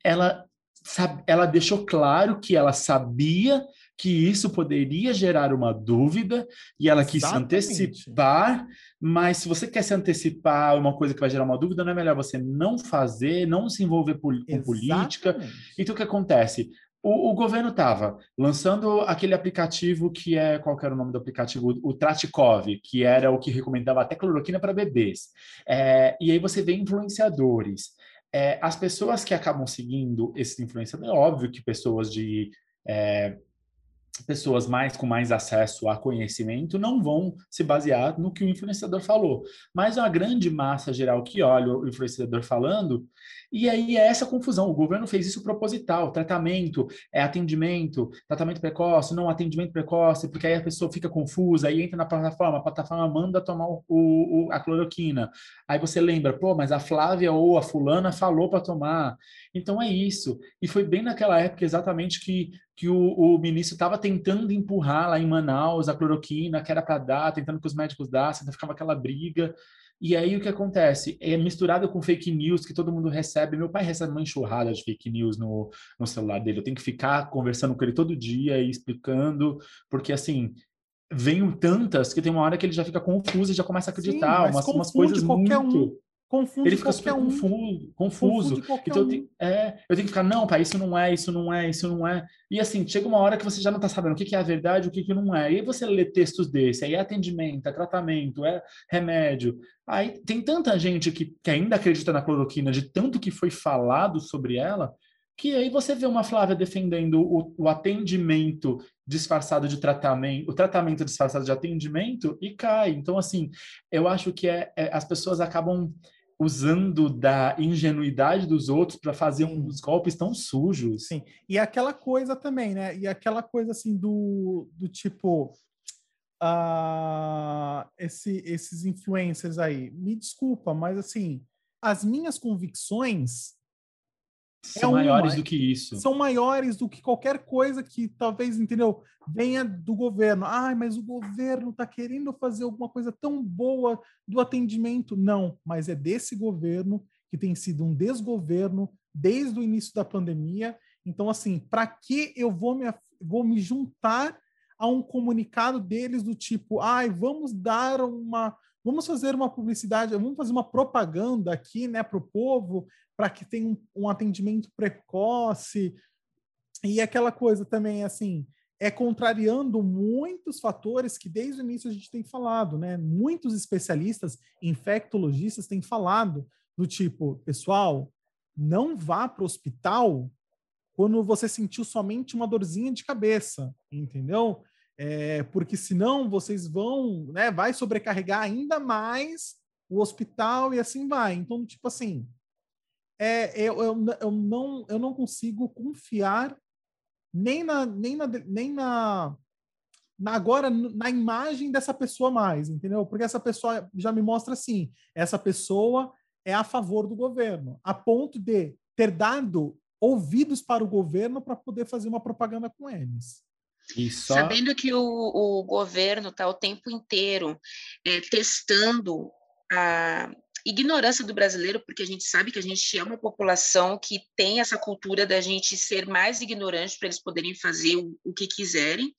ela, sabe, ela deixou claro que ela sabia que isso poderia gerar uma dúvida e ela quis Exatamente. se antecipar, mas se você quer se antecipar uma coisa que vai gerar uma dúvida, não é melhor você não fazer, não se envolver com política. Então o que acontece? O, o governo estava lançando aquele aplicativo que é, qual que era o nome do aplicativo? O, o Tratikov, que era o que recomendava até cloroquina para bebês. É, e aí você vê influenciadores. É, as pessoas que acabam seguindo esses influenciadores, é óbvio que pessoas de é, pessoas mais com mais acesso a conhecimento não vão se basear no que o influenciador falou, mas a grande massa geral que olha o influenciador falando e aí é essa confusão. O governo fez isso proposital: tratamento, é atendimento, tratamento precoce, não atendimento precoce, porque aí a pessoa fica confusa, aí entra na plataforma, a plataforma manda tomar o, o a cloroquina. Aí você lembra, pô, mas a Flávia ou a fulana falou para tomar. Então é isso. E foi bem naquela época exatamente que, que o, o ministro estava tentando empurrar lá em Manaus a cloroquina, que era para dar, tentando que os médicos dassem, ficava aquela briga. E aí o que acontece? É misturado com fake news que todo mundo recebe. Meu pai recebe uma enxurrada de fake news no, no celular dele. Eu tenho que ficar conversando com ele todo dia e explicando, porque assim, vem tantas que tem uma hora que ele já fica confuso e já começa a acreditar. Sim, umas, umas coisas muito. Um Confunde ele fica super um. confuso. confuso. Então eu tenho, é, eu tenho que ficar, não, pai, isso não é, isso não é, isso não é. E assim, chega uma hora que você já não está sabendo o que, que é a verdade, o que, que não é. E aí você lê textos desse, aí é atendimento, é tratamento, é remédio. Aí tem tanta gente que, que ainda acredita na cloroquina, de tanto que foi falado sobre ela, que aí você vê uma Flávia defendendo o, o, atendimento disfarçado de tratamento, o tratamento disfarçado de atendimento e cai. Então, assim, eu acho que é, é as pessoas acabam usando da ingenuidade dos outros para fazer uns golpes tão sujos. Sim, e aquela coisa também, né? E aquela coisa assim do, do tipo. Uh, esse, esses influencers aí, me desculpa, mas assim, as minhas convicções são é maiores do que isso. São maiores do que qualquer coisa que talvez, entendeu, venha do governo. Ai, mas o governo está querendo fazer alguma coisa tão boa do atendimento. Não, mas é desse governo que tem sido um desgoverno desde o início da pandemia. Então, assim, para que eu vou me, vou me juntar a um comunicado deles do tipo, ai, vamos dar uma, vamos fazer uma publicidade, vamos fazer uma propaganda aqui, né, para o povo, para que tenha um, um, atendimento precoce. E aquela coisa também, assim, é contrariando muitos fatores que desde o início a gente tem falado, né? Muitos especialistas, infectologistas, têm falado do tipo, pessoal, não vá para o hospital quando você sentiu somente uma dorzinha de cabeça, entendeu? É, porque senão vocês vão, né, vai sobrecarregar ainda mais o hospital e assim vai. Então, tipo assim, é, eu, eu, eu, não, eu não consigo confiar nem na, nem na, nem na, na agora na imagem dessa pessoa mais, entendeu? Porque essa pessoa já me mostra assim, essa pessoa é a favor do governo, a ponto de ter dado ouvidos para o governo para poder fazer uma propaganda com eles. Só... Sabendo que o, o governo está o tempo inteiro é, testando a, ignorância do brasileiro, porque a gente sabe que a gente é uma população que tem essa cultura da gente ser mais ignorante para eles poderem fazer o, o, que quiserem.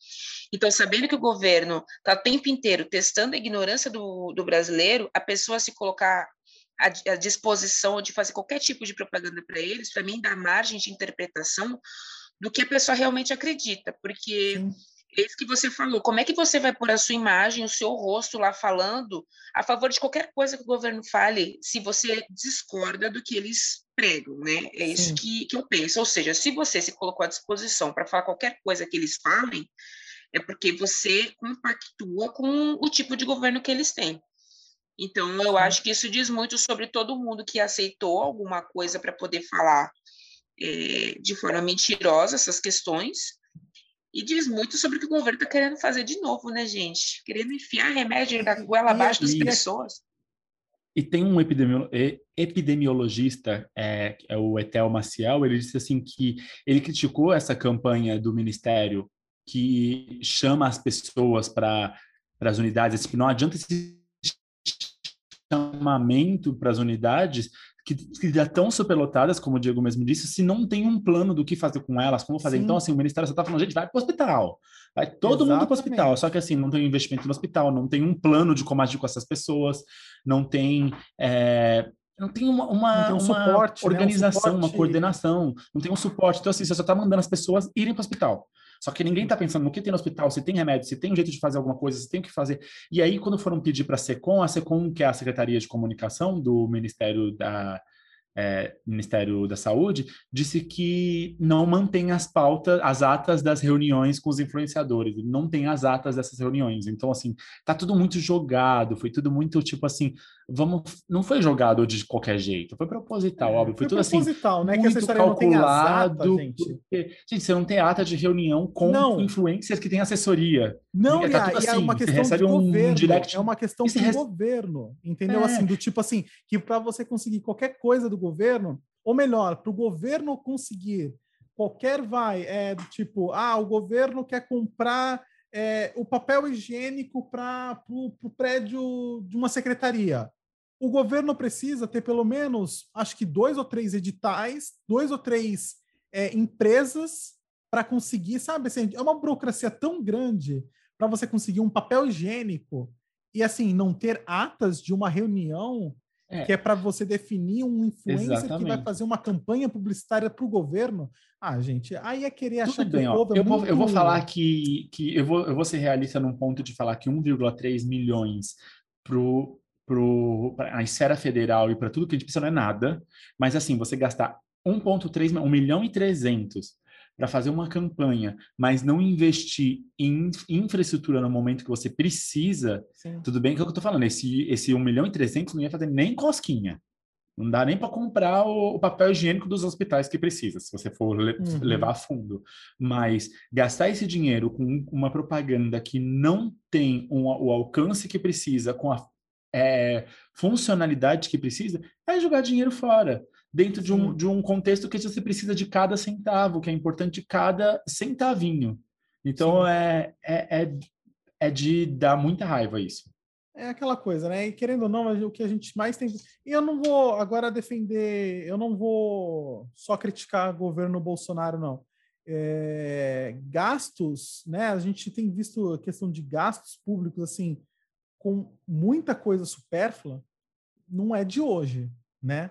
Então, sabendo que o governo está o tempo inteiro testando a ignorância do, do brasileiro, a pessoa se colocar à, disposição de fazer qualquer tipo de propaganda para eles, para mim, dá margem de interpretação do que a pessoa realmente acredita, porque. Sim é isso que você falou. Como é que você vai pôr a sua imagem, o seu rosto lá falando a favor de qualquer coisa que o governo fale, se você discorda do que eles pregam, né? É isso que, que eu penso. Ou seja, se você se colocou à disposição para falar qualquer coisa que eles falem, é porque você compactua com o tipo de governo que eles têm. Então, eu acho que isso diz muito sobre todo mundo que aceitou alguma coisa para poder falar é, de forma mentirosa essas questões e diz muito sobre o que o governo está querendo fazer de novo, né, gente? Querendo enfiar remédio na goela abaixo das pessoas. E tem um epidemiologista, é, é o Etel Maciel, ele disse assim que ele criticou essa campanha do Ministério que chama as pessoas para as unidades, que não adianta esse chamamento para as unidades que, que já estão superlotadas, como o Diego mesmo disse, se não tem um plano do que fazer com elas, como fazer. Sim. Então, assim, o Ministério só está falando, gente, vai para o hospital. Vai todo Exatamente. mundo para o hospital. Só que, assim, não tem investimento no hospital, não tem um plano de como agir com essas pessoas, não tem... É, não tem uma, uma, tem um uma suporte, organização, né? um suporte... uma coordenação, não tem um suporte. Então, assim, você só está mandando as pessoas irem para o hospital. Só que ninguém está pensando no que tem no hospital, se tem remédio, se tem um jeito de fazer alguma coisa, se tem o que fazer. E aí, quando foram pedir para a SECOM, a SECOM, que é a Secretaria de Comunicação do Ministério da, é, Ministério da Saúde, disse que não mantém as pautas, as atas das reuniões com os influenciadores, não tem as atas dessas reuniões. Então, assim, tá tudo muito jogado, foi tudo muito tipo assim, vamos, não foi jogado de qualquer jeito, foi proposital, É, óbvio, foi, foi tudo assim, proposital, né? Que muito essa história não tem as calculado. atas, gente. porque, gente, você não tem ata de reunião com Não. influencers que têm assessoria. Não, Tá e, tudo e é assim, uma você questão recebe um governo. direct- É uma questão do rece- governo, entendeu? É. Assim, do tipo assim, que para você conseguir qualquer coisa do governo, ou melhor, para o governo conseguir qualquer vai, é tipo, ah, o governo quer comprar é, o papel higiênico para o prédio de uma secretaria. O governo precisa ter pelo menos, acho que dois ou três editais, dois ou três é, empresas para conseguir, sabe? Assim, é uma burocracia tão grande para você conseguir um papel higiênico e assim não ter atas de uma reunião É. que é para você definir um influencer que vai Exatamente. fazer uma campanha publicitária para o governo. Ah, gente, aí é querer achar Tudo que bem, o ó. povo é Eu, vou, eu vou muito- falar que, que eu, vou, eu vou ser realista num ponto de falar que 1,3 milhões pro, para a esfera federal e para tudo que a gente precisa não é nada, mas assim, você gastar 1,3 1 milhão e 300 para fazer uma campanha, mas não investir em infraestrutura no momento que você precisa, Sim. tudo bem que é o que eu tô falando, esse, esse 1 milhão e 300 não ia fazer nem cosquinha. Não dá nem para comprar o, o papel higiênico dos hospitais que precisa, se você for le- Uhum. levar a fundo. Mas gastar esse dinheiro com uma propaganda que não tem um- o alcance que precisa, com a é, funcionalidade que precisa, é jogar dinheiro fora. Dentro de um, de um contexto que você precisa de cada centavo, que é importante cada centavinho. Então é, é, é, é de dar muita raiva isso. É aquela coisa, né? E querendo ou não, o que a gente mais tem. E eu não vou agora defender, eu não vou só criticar o governo Bolsonaro, não. É, gastos, né? A gente tem visto a questão de gastos públicos, assim, com muita coisa supérflua, não é de hoje, né?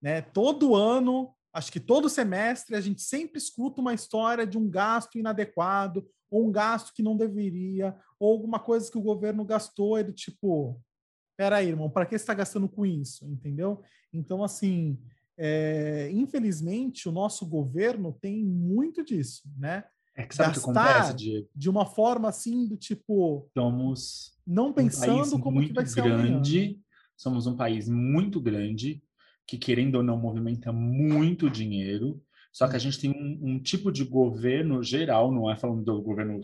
né? Todo ano, acho que todo semestre, a gente sempre escuta uma história de um gasto inadequado, ou um gasto que não deveria, ou alguma coisa que o governo gastou, ele tipo, peraí, irmão, para que você está gastando com isso? Entendeu? Então, assim, é, infelizmente, o nosso governo tem muito disso, né? É que sabe o que Gastar acontece, Diego? De uma forma assim, do tipo, Somos não um pensando como que muito vai ser amanhã. grande, somos um país muito grande, que querendo ou não movimenta muito dinheiro, só que a gente tem um, um tipo de governo geral, não é falando do governo,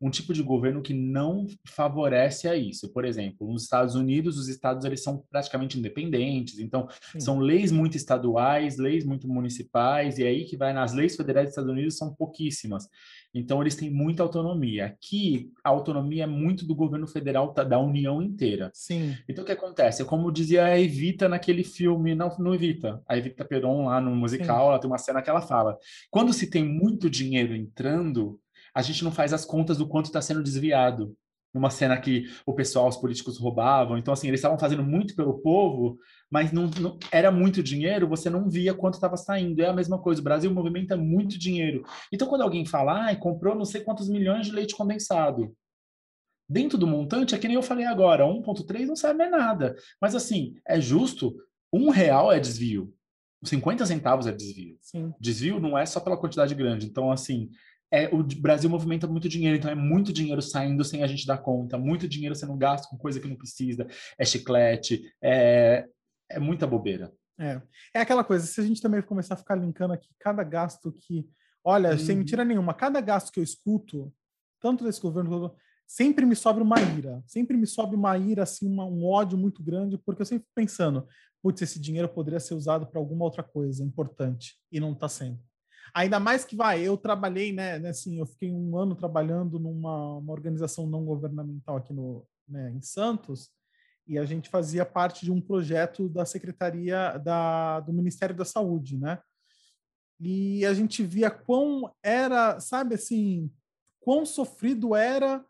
um tipo de governo que não favorece a isso. Por exemplo, nos Estados Unidos, os estados eles são praticamente independentes, então Sim. são leis muito estaduais, leis muito municipais, e aí que vai nas leis federais dos Estados Unidos são pouquíssimas. Então eles têm muita autonomia. Aqui a autonomia é muito do governo federal tá, da União inteira. Sim, Então o que acontece? É como dizia a Evita naquele filme, não no Evita, a Evita Peron lá no musical, ela tem uma cena que ela fala: quando se tem muito dinheiro entrando, a gente não faz as contas do quanto está sendo desviado. Numa cena que o pessoal, os políticos roubavam, então assim eles estavam fazendo muito pelo povo, mas não, não- era muito dinheiro, você não via quanto estava saindo. É a mesma coisa, o Brasil movimenta muito dinheiro. Então quando alguém fala, ah, comprou não sei quantos milhões de leite condensado, dentro do montante, é que nem eu falei agora, 1,3 não sabe mais nada. Mas assim, é justo, um real é desvio, 50 centavos é desvio. sim. Desvio não é só pela quantidade grande. Então, assim, é, o Brasil movimenta muito dinheiro, então é muito dinheiro saindo sem a gente dar conta, muito dinheiro sendo gasto com coisa que não precisa, é chiclete, é, é muita bobeira. É. é aquela coisa, se a gente também começar a ficar linkando aqui cada gasto que. Olha, sem Uhum. mentira nenhuma, cada gasto que eu escuto, tanto desse governo, sempre me sobe uma ira. Sempre me sobe uma ira, assim, uma- um ódio muito grande, porque eu sempre fico pensando, putz, esse dinheiro poderia ser usado para alguma outra coisa importante, e não está sendo. Ainda mais que vai, eu trabalhei, né, né, assim, eu fiquei um ano trabalhando numa uma organização não governamental aqui no, né, em Santos, e a gente fazia parte de um projeto da Secretaria da, do Ministério da Saúde, né? E a gente via quão era, sabe assim, quão sofrido era,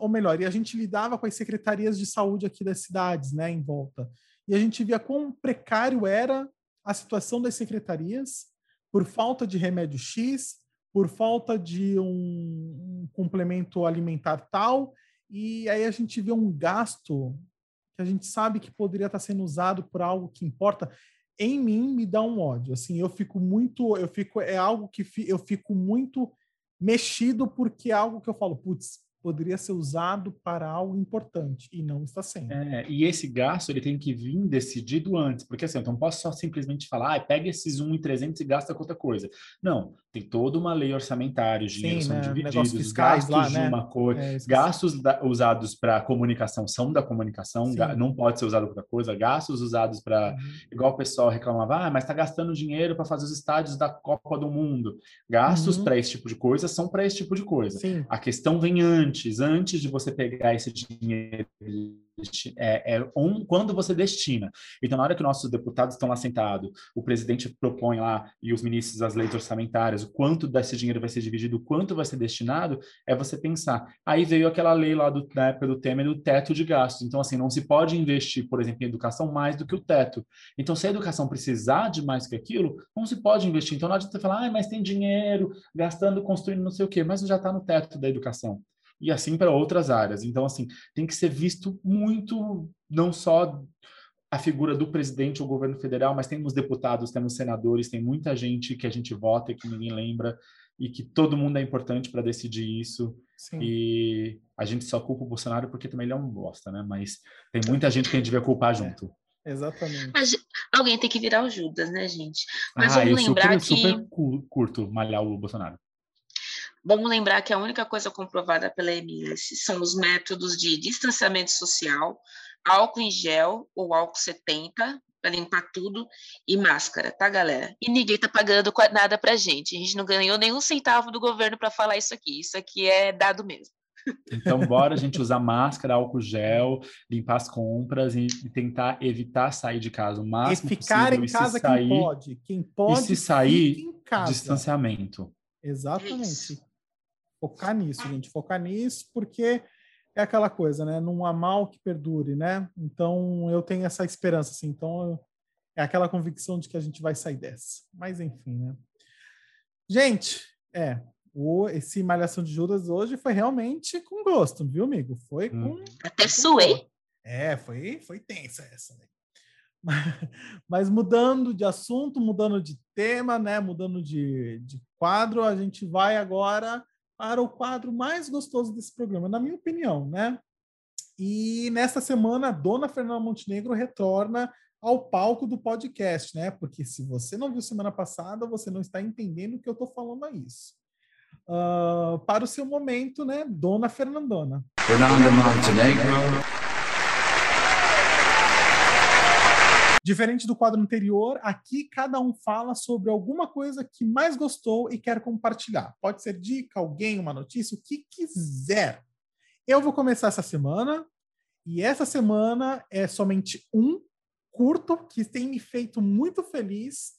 ou melhor, e a gente lidava com as secretarias de saúde aqui das cidades, né, em volta. E a gente via quão precário era a situação das secretarias por falta de remédio X, por falta de um, um complemento alimentar tal, e aí a gente vê um gasto que a gente sabe que poderia estar sendo usado por algo que importa. em mim me dá um ódio. Assim, eu fico muito, eu fico é algo que fi, eu fico muito mexido porque é algo que eu falo, putz, poderia ser usado para algo importante e não está sendo. É, e esse gasto ele tem que vir decidido antes, porque assim, eu não posso só simplesmente falar, ah, pega esses 1.300 e gasta com outra coisa. Não, tem toda uma lei orçamentária, os dinheiros são né? divididos, fiscais, gastos lá, de né? uma coisa, é, gastos da, usados para comunicação são da comunicação, não pode ser usado para outra coisa, gastos usados para, uhum. igual o pessoal reclamava, ah, mas está gastando dinheiro para fazer os estádios da Copa do Mundo. Gastos uhum. para esse tipo de coisa são para esse tipo de coisa. Sim. A questão vem antes, antes de você pegar esse dinheiro é, é um, quando você destina. Então, na hora que nossos deputados estão lá sentados, o presidente propõe lá e os ministros as leis orçamentárias, o quanto desse dinheiro vai ser dividido, o quanto vai ser destinado, é você pensar. Aí veio aquela lei lá do, na época do do teto de gastos. Então, assim, não se pode investir, por exemplo, em educação mais do que o teto. Então, se a educação precisar de mais que aquilo, não se pode investir. Então, não adianta falar, ah, mas tem dinheiro gastando, construindo não sei o quê, mas já está no teto da educação e assim para outras áreas. Então, assim, tem que ser visto muito, não só a figura do presidente ou governo federal, mas temos deputados, temos senadores, tem muita gente que a gente vota e que ninguém lembra e que todo mundo é importante para decidir isso. Sim. E a gente só culpa o Bolsonaro porque também ele é um bosta, né? Mas tem muita gente que a gente devia culpar é, junto. Exatamente. Mas alguém tem que virar o Judas, né, gente? Mas ah, vamos lembrar super, que. super curto malhar o Bolsonaro. Vamos lembrar que a única coisa comprovada pela MS são os métodos de distanciamento social, álcool em gel ou álcool 70 para limpar tudo e máscara, tá, galera? E ninguém tá pagando nada pra gente. A gente não ganhou nenhum centavo do governo para falar isso aqui. Isso aqui é dado mesmo. Então, bora a gente usar máscara, álcool gel, limpar as compras e, tentar evitar sair de casa o máximo e ficar possível. em casa sair, quem pode. Quem pode, e se sair, distanciamento. Exatamente focar nisso, gente, focar nisso, porque é aquela coisa, né? Não há mal que perdure, né? Então eu tenho essa esperança, assim. Então é aquela convicção de que a gente vai sair dessa. Mas enfim, né? Gente, é. O, esse Malhação de Judas hoje foi realmente com gosto, viu, amigo? Foi com. Hum. Até suei. É, foi, foi tensa essa, né? Mas mudando de assunto, mudando de tema, né? Mudando de, de quadro, a gente vai agora para o quadro mais gostoso desse programa, na minha opinião, né? E nesta semana, a Dona Fernanda Montenegro retorna ao palco do podcast, né? Porque se você não viu semana passada, você não está entendendo o que eu estou falando a isso. Uh, para o seu momento, né? Dona Fernandona. Fernanda Montenegro. Diferente do quadro anterior, aqui cada um fala sobre alguma coisa que mais gostou e quer compartilhar. Pode ser dica, alguém, uma notícia, o que quiser. Eu vou começar essa semana e essa semana é somente um curto que tem me feito muito feliz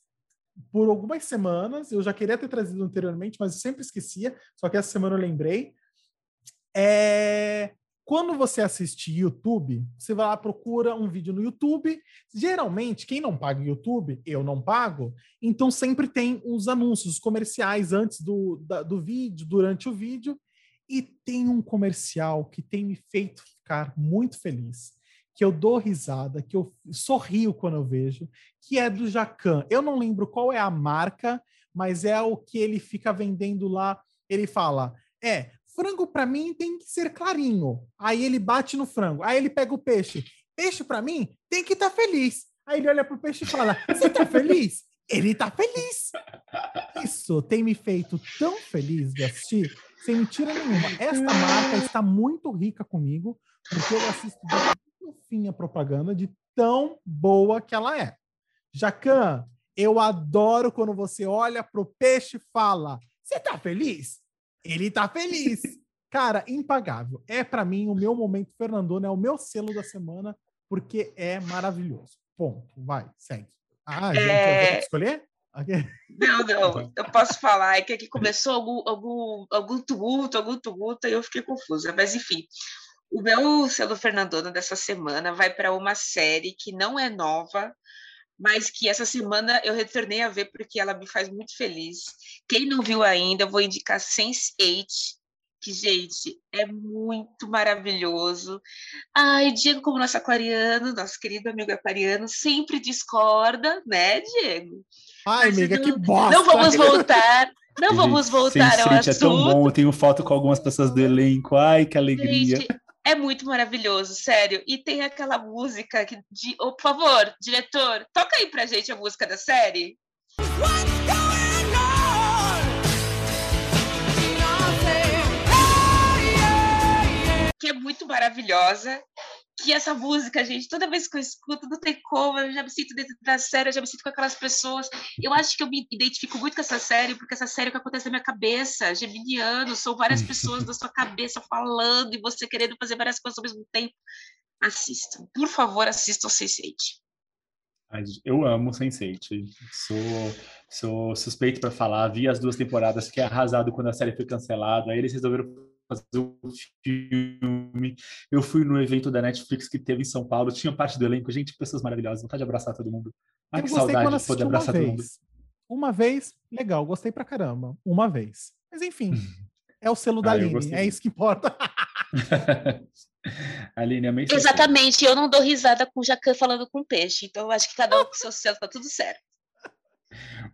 por algumas semanas. Eu já queria ter trazido anteriormente, mas eu sempre esquecia, só que essa semana eu lembrei. É quando você assiste YouTube, você vai lá, procura um vídeo no YouTube. Geralmente, quem não paga YouTube, eu não pago, então sempre tem os anúncios, os comerciais antes do, da, do vídeo, durante o vídeo. E tem um comercial que tem me feito ficar muito feliz, que eu dou risada, que eu sorrio quando eu vejo, que é do Jacan. Eu não lembro qual é a marca, mas é o que ele fica vendendo lá. Ele fala: é, frango para mim tem que ser clarinho. Aí ele bate no frango. Aí ele pega o peixe. Peixe para mim tem que estar tá feliz. Aí ele olha pro peixe e fala: Você tá feliz? Ele tá feliz. Isso tem me feito tão feliz de assistir, sem mentira nenhuma. Esta marca está muito rica comigo, porque eu assisto no fim a propaganda de tão boa que ela é. Jacan, eu adoro quando você olha pro peixe e fala: Você tá feliz? Ele tá feliz. Cara, impagável. É para mim o meu momento Fernandona, é o meu selo da semana, porque é maravilhoso. Ponto. Vai, segue. Ah, gente, é... escolher? Não, não, eu posso falar, é que aqui começou algum, algum, algum tumulto, algum tumulto, e eu fiquei confusa, mas enfim. O meu selo Fernandona dessa semana vai para uma série que não é nova, mas que essa semana eu retornei a ver porque ela me faz muito feliz. Quem não viu ainda, eu vou indicar Sense8, que, gente, é muito maravilhoso. Ai, Diego, como nosso aquariano, nosso querido amigo aquariano, sempre discorda, né, Diego? Ai, Mas amiga, não- que bosta! Não vamos voltar, não vamos voltar ao Sense8 é tão assunto. bom. Eu tenho foto com algumas pessoas do elenco. Ai, que alegria. Gente, é muito maravilhoso, sério. E tem aquela música de, oh, por favor, diretor, toca aí pra gente a música da série. Que é muito maravilhosa. Que essa música, gente, toda vez que eu escuto, não tem como, eu já me sinto dentro da série, eu já me sinto com aquelas pessoas. Eu acho que eu me identifico muito com essa série, porque essa série é o que acontece na minha cabeça. Geminiano, são várias pessoas da sua cabeça falando e você querendo fazer várias coisas ao mesmo tempo. Assistam. Por favor, assistam Sense8. Ai, Eu amo Sense8. Sou, sou suspeito para falar. Vi as duas temporadas, fiquei arrasado quando a série foi cancelada. Aí eles resolveram fazer o filme. Eu fui no evento da Netflix que teve em São Paulo. Tinha parte do elenco. Gente, pessoas maravilhosas. Vontade de abraçar todo mundo. Ai, eu que gostei quando saudade de assisti poder uma abraçar todo mundo. vez. Uma vez, legal, gostei pra caramba. Uma vez. Mas enfim, é o selo da Ah, Aline, é isso que importa. Aline, Sense8. Exatamente, eu não dou risada com jacan falando com peixe, então eu acho que cada um com seu selo tá tudo certo.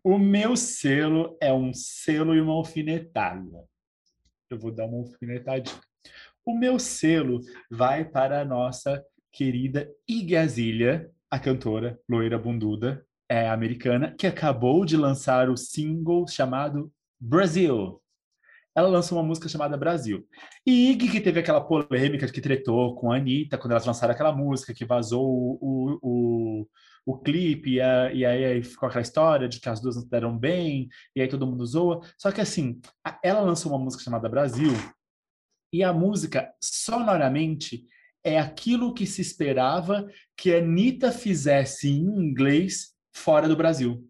O meu selo é um selo e uma alfinetada. Eu vou dar uma alfinetadinha. O meu selo vai para a nossa querida Iggy a cantora loira bunduda, é americana, que acabou de lançar o single chamado Brasil. Ela lançou uma música chamada Brasil. E Iggy, que teve aquela polêmica que tretou com a Anitta, quando elas lançaram aquela música, que vazou o, o, o, o clipe, e, a- e aí, ficou aquela história de que as duas não deram bem, e aí todo mundo zoa. Só que assim, a- ela lançou uma música chamada Brasil, e a música, sonoramente, é aquilo que se esperava que a Anitta fizesse em inglês fora do Brasil.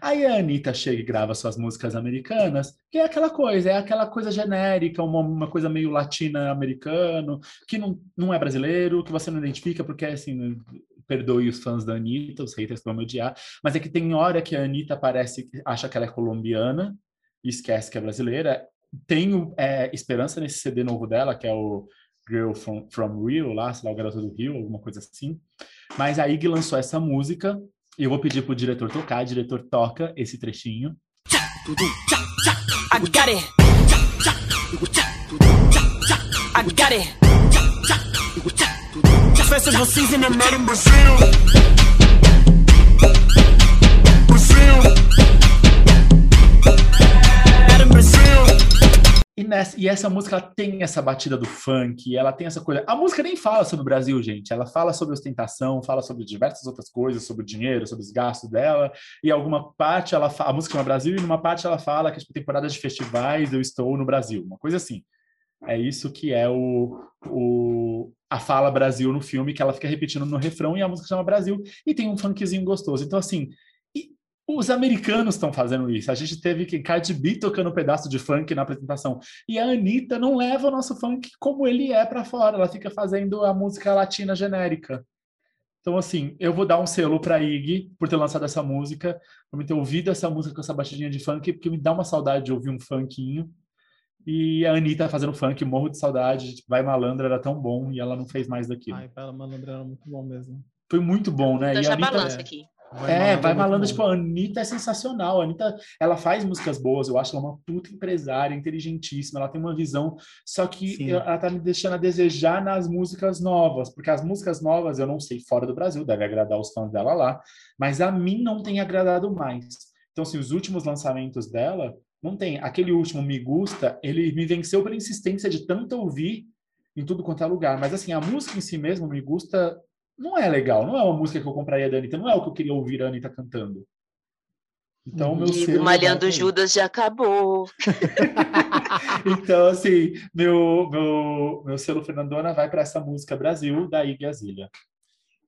Aí a Anitta chega e grava suas músicas americanas, que é aquela coisa, é aquela coisa genérica, uma, uma coisa meio latina-americano, que não, não é brasileiro, que você não identifica, porque assim, perdoe os fãs da Anitta, os haters vão me odiar, mas é que tem hora que a Anitta parece, acha que ela é colombiana, e esquece que é brasileira. Tenho é, esperança nesse CD novo dela, que é o Girl from, from Rio, lá, sei lá, o Garoto do Rio, alguma coisa assim. Mas a Iggy lançou essa música, e eu vou pedir pro diretor tocar, diretor toca esse trechinho. I. E, nessa, e essa música tem essa batida do funk, ela tem essa coisa. A música nem fala sobre o Brasil, gente. Ela fala sobre ostentação, fala sobre diversas outras coisas, sobre o dinheiro, sobre os gastos dela. E alguma parte ela fa- a música chama Brasil, e numa parte ela fala que tipo, temporada de festivais eu estou no Brasil, uma coisa assim. É isso que é o, o a fala Brasil no filme, que ela fica repetindo no refrão e a música chama Brasil e tem um funkzinho gostoso. Então assim, os americanos estão fazendo isso. A gente teve que Cardi B tocando um pedaço de funk na apresentação. E a Anitta não leva o nosso funk como ele é para fora. Ela fica fazendo a música latina genérica. Então, assim, eu vou dar um selo para Iggy por ter lançado essa música, por me ter ouvido essa música com essa batidinha de funk, porque me dá uma saudade de ouvir um funkinho. E a Anitta fazendo funk, morro de saudade. Tipo, Vai Malandra era tão bom e ela não fez mais daquilo. Ai, Bela Malandra era muito bom mesmo. Foi muito bom, né? Então E a Anitta- balança é. É, vai bom. tipo, a Anitta é sensacional. A Anitta, ela faz músicas boas, eu acho ela uma puta empresária, inteligentíssima, ela tem uma visão, só que Sim. ela tá me deixando a desejar nas músicas novas, porque as músicas novas, eu não sei, fora do Brasil, deve agradar os fãs dela lá, mas a mim não tem agradado mais. Então, assim, os últimos lançamentos dela, não tem. Aquele último, Me Gusta, ele me venceu pela insistência de tanto ouvir em tudo quanto é lugar, mas assim, a música em si mesmo, Me Gusta, não é legal, não é uma música que eu compraria da Anitta, não é o que eu queria ouvir a Anitta cantando. Então, meu Amigo, selo Malhando Judas já acabou. Então, assim, meu, meu, meu selo Fernandona vai para essa música Brasil, da Iggy Azalea.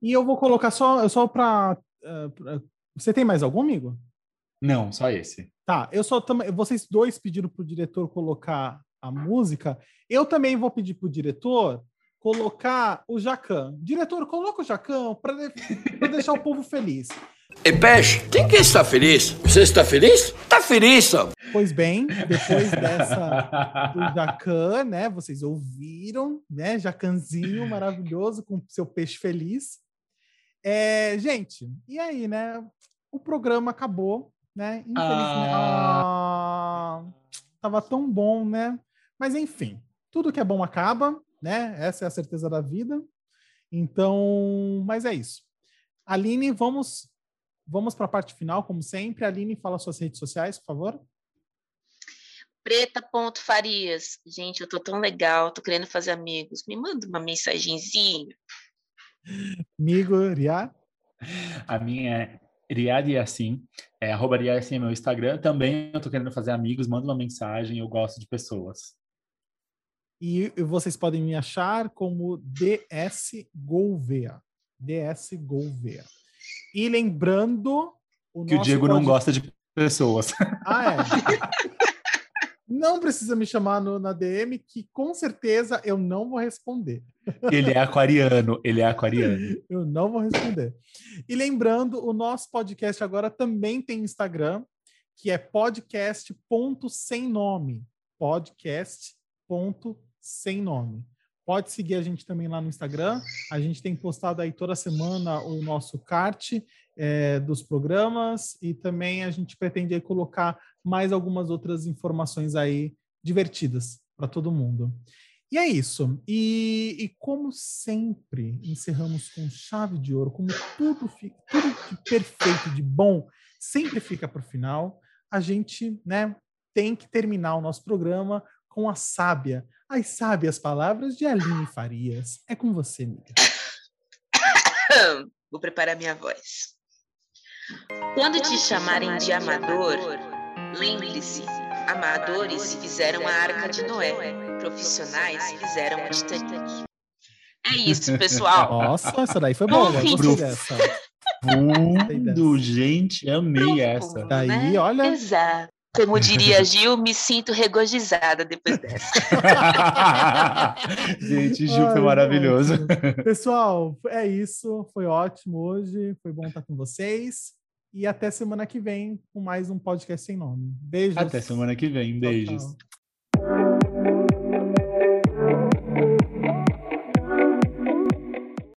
E eu vou colocar só, só para. você tem mais algum, amigo? Não, só esse. Tá, eu só também. Vocês dois pediram pro diretor colocar a música. Eu também vou pedir pro diretor colocar o Jacan. Diretor, coloca o Jacan para deixar o povo feliz. E peixe, quem que está feliz? Você está feliz? Tá feliz, Sam. Pois bem, depois dessa do Jacan, né? Vocês ouviram, né? Jacanzinho maravilhoso com seu peixe feliz. É, gente, e aí, né? O programa acabou, né? Infelizmente. Ah, tava tão bom, né? Mas enfim, tudo que é bom acaba, né? Essa é a certeza da vida. Então, mas é isso. Aline, vamos vamos para a parte final, como sempre. Aline, fala suas redes sociais, por favor. Preta.farias. Gente, eu tô tão legal, tô querendo fazer amigos. Me manda uma mensagenzinha. Amigo, Riad? A minha é Riad Yassin. É, arroba Riad Yassin é meu Instagram. Também eu tô querendo fazer amigos. Manda uma mensagem, eu gosto de pessoas. E vocês podem me achar como DS Gouveia. DS Gouveia. E lembrando. O que o Diego não gosta de pessoas. Ah, é. não precisa me chamar no, na DM, que com certeza eu não vou responder. Ele é aquariano, ele é aquariano. eu não vou responder. E lembrando, o nosso podcast agora também tem Instagram, que é podcast.sem nome. Podcast.sem nome. Pode seguir a gente também lá no Instagram. A gente tem postado aí toda semana o nosso kart é, dos programas e também a gente pretende colocar mais algumas outras informações aí divertidas para todo mundo. E é isso. E, e, como sempre, encerramos com chave de ouro, como tudo, tudo de perfeito, de bom, sempre fica para o final. A gente né, tem que terminar o nosso programa com a sábia, as sábias palavras de Aline Farias. É com você, amiga. Vou preparar minha voz. Quando te chamarem de amador, lembre-se: amadores fizeram a arca de Noé, profissionais fizeram o Titanic. É isso, pessoal. Nossa, essa daí foi boa. Gostei dessa. Fundo, gente, amei essa. Daí, né? olha. Exato. Como diria Gil, me sinto regozijada depois dessa. Gente, Gil Ai, foi maravilhoso. Pessoal, é isso. Foi ótimo hoje. Foi bom estar com vocês. E até semana que vem com mais um podcast sem nome. Beijos. Até semana que vem. Beijos. Tchau, tchau.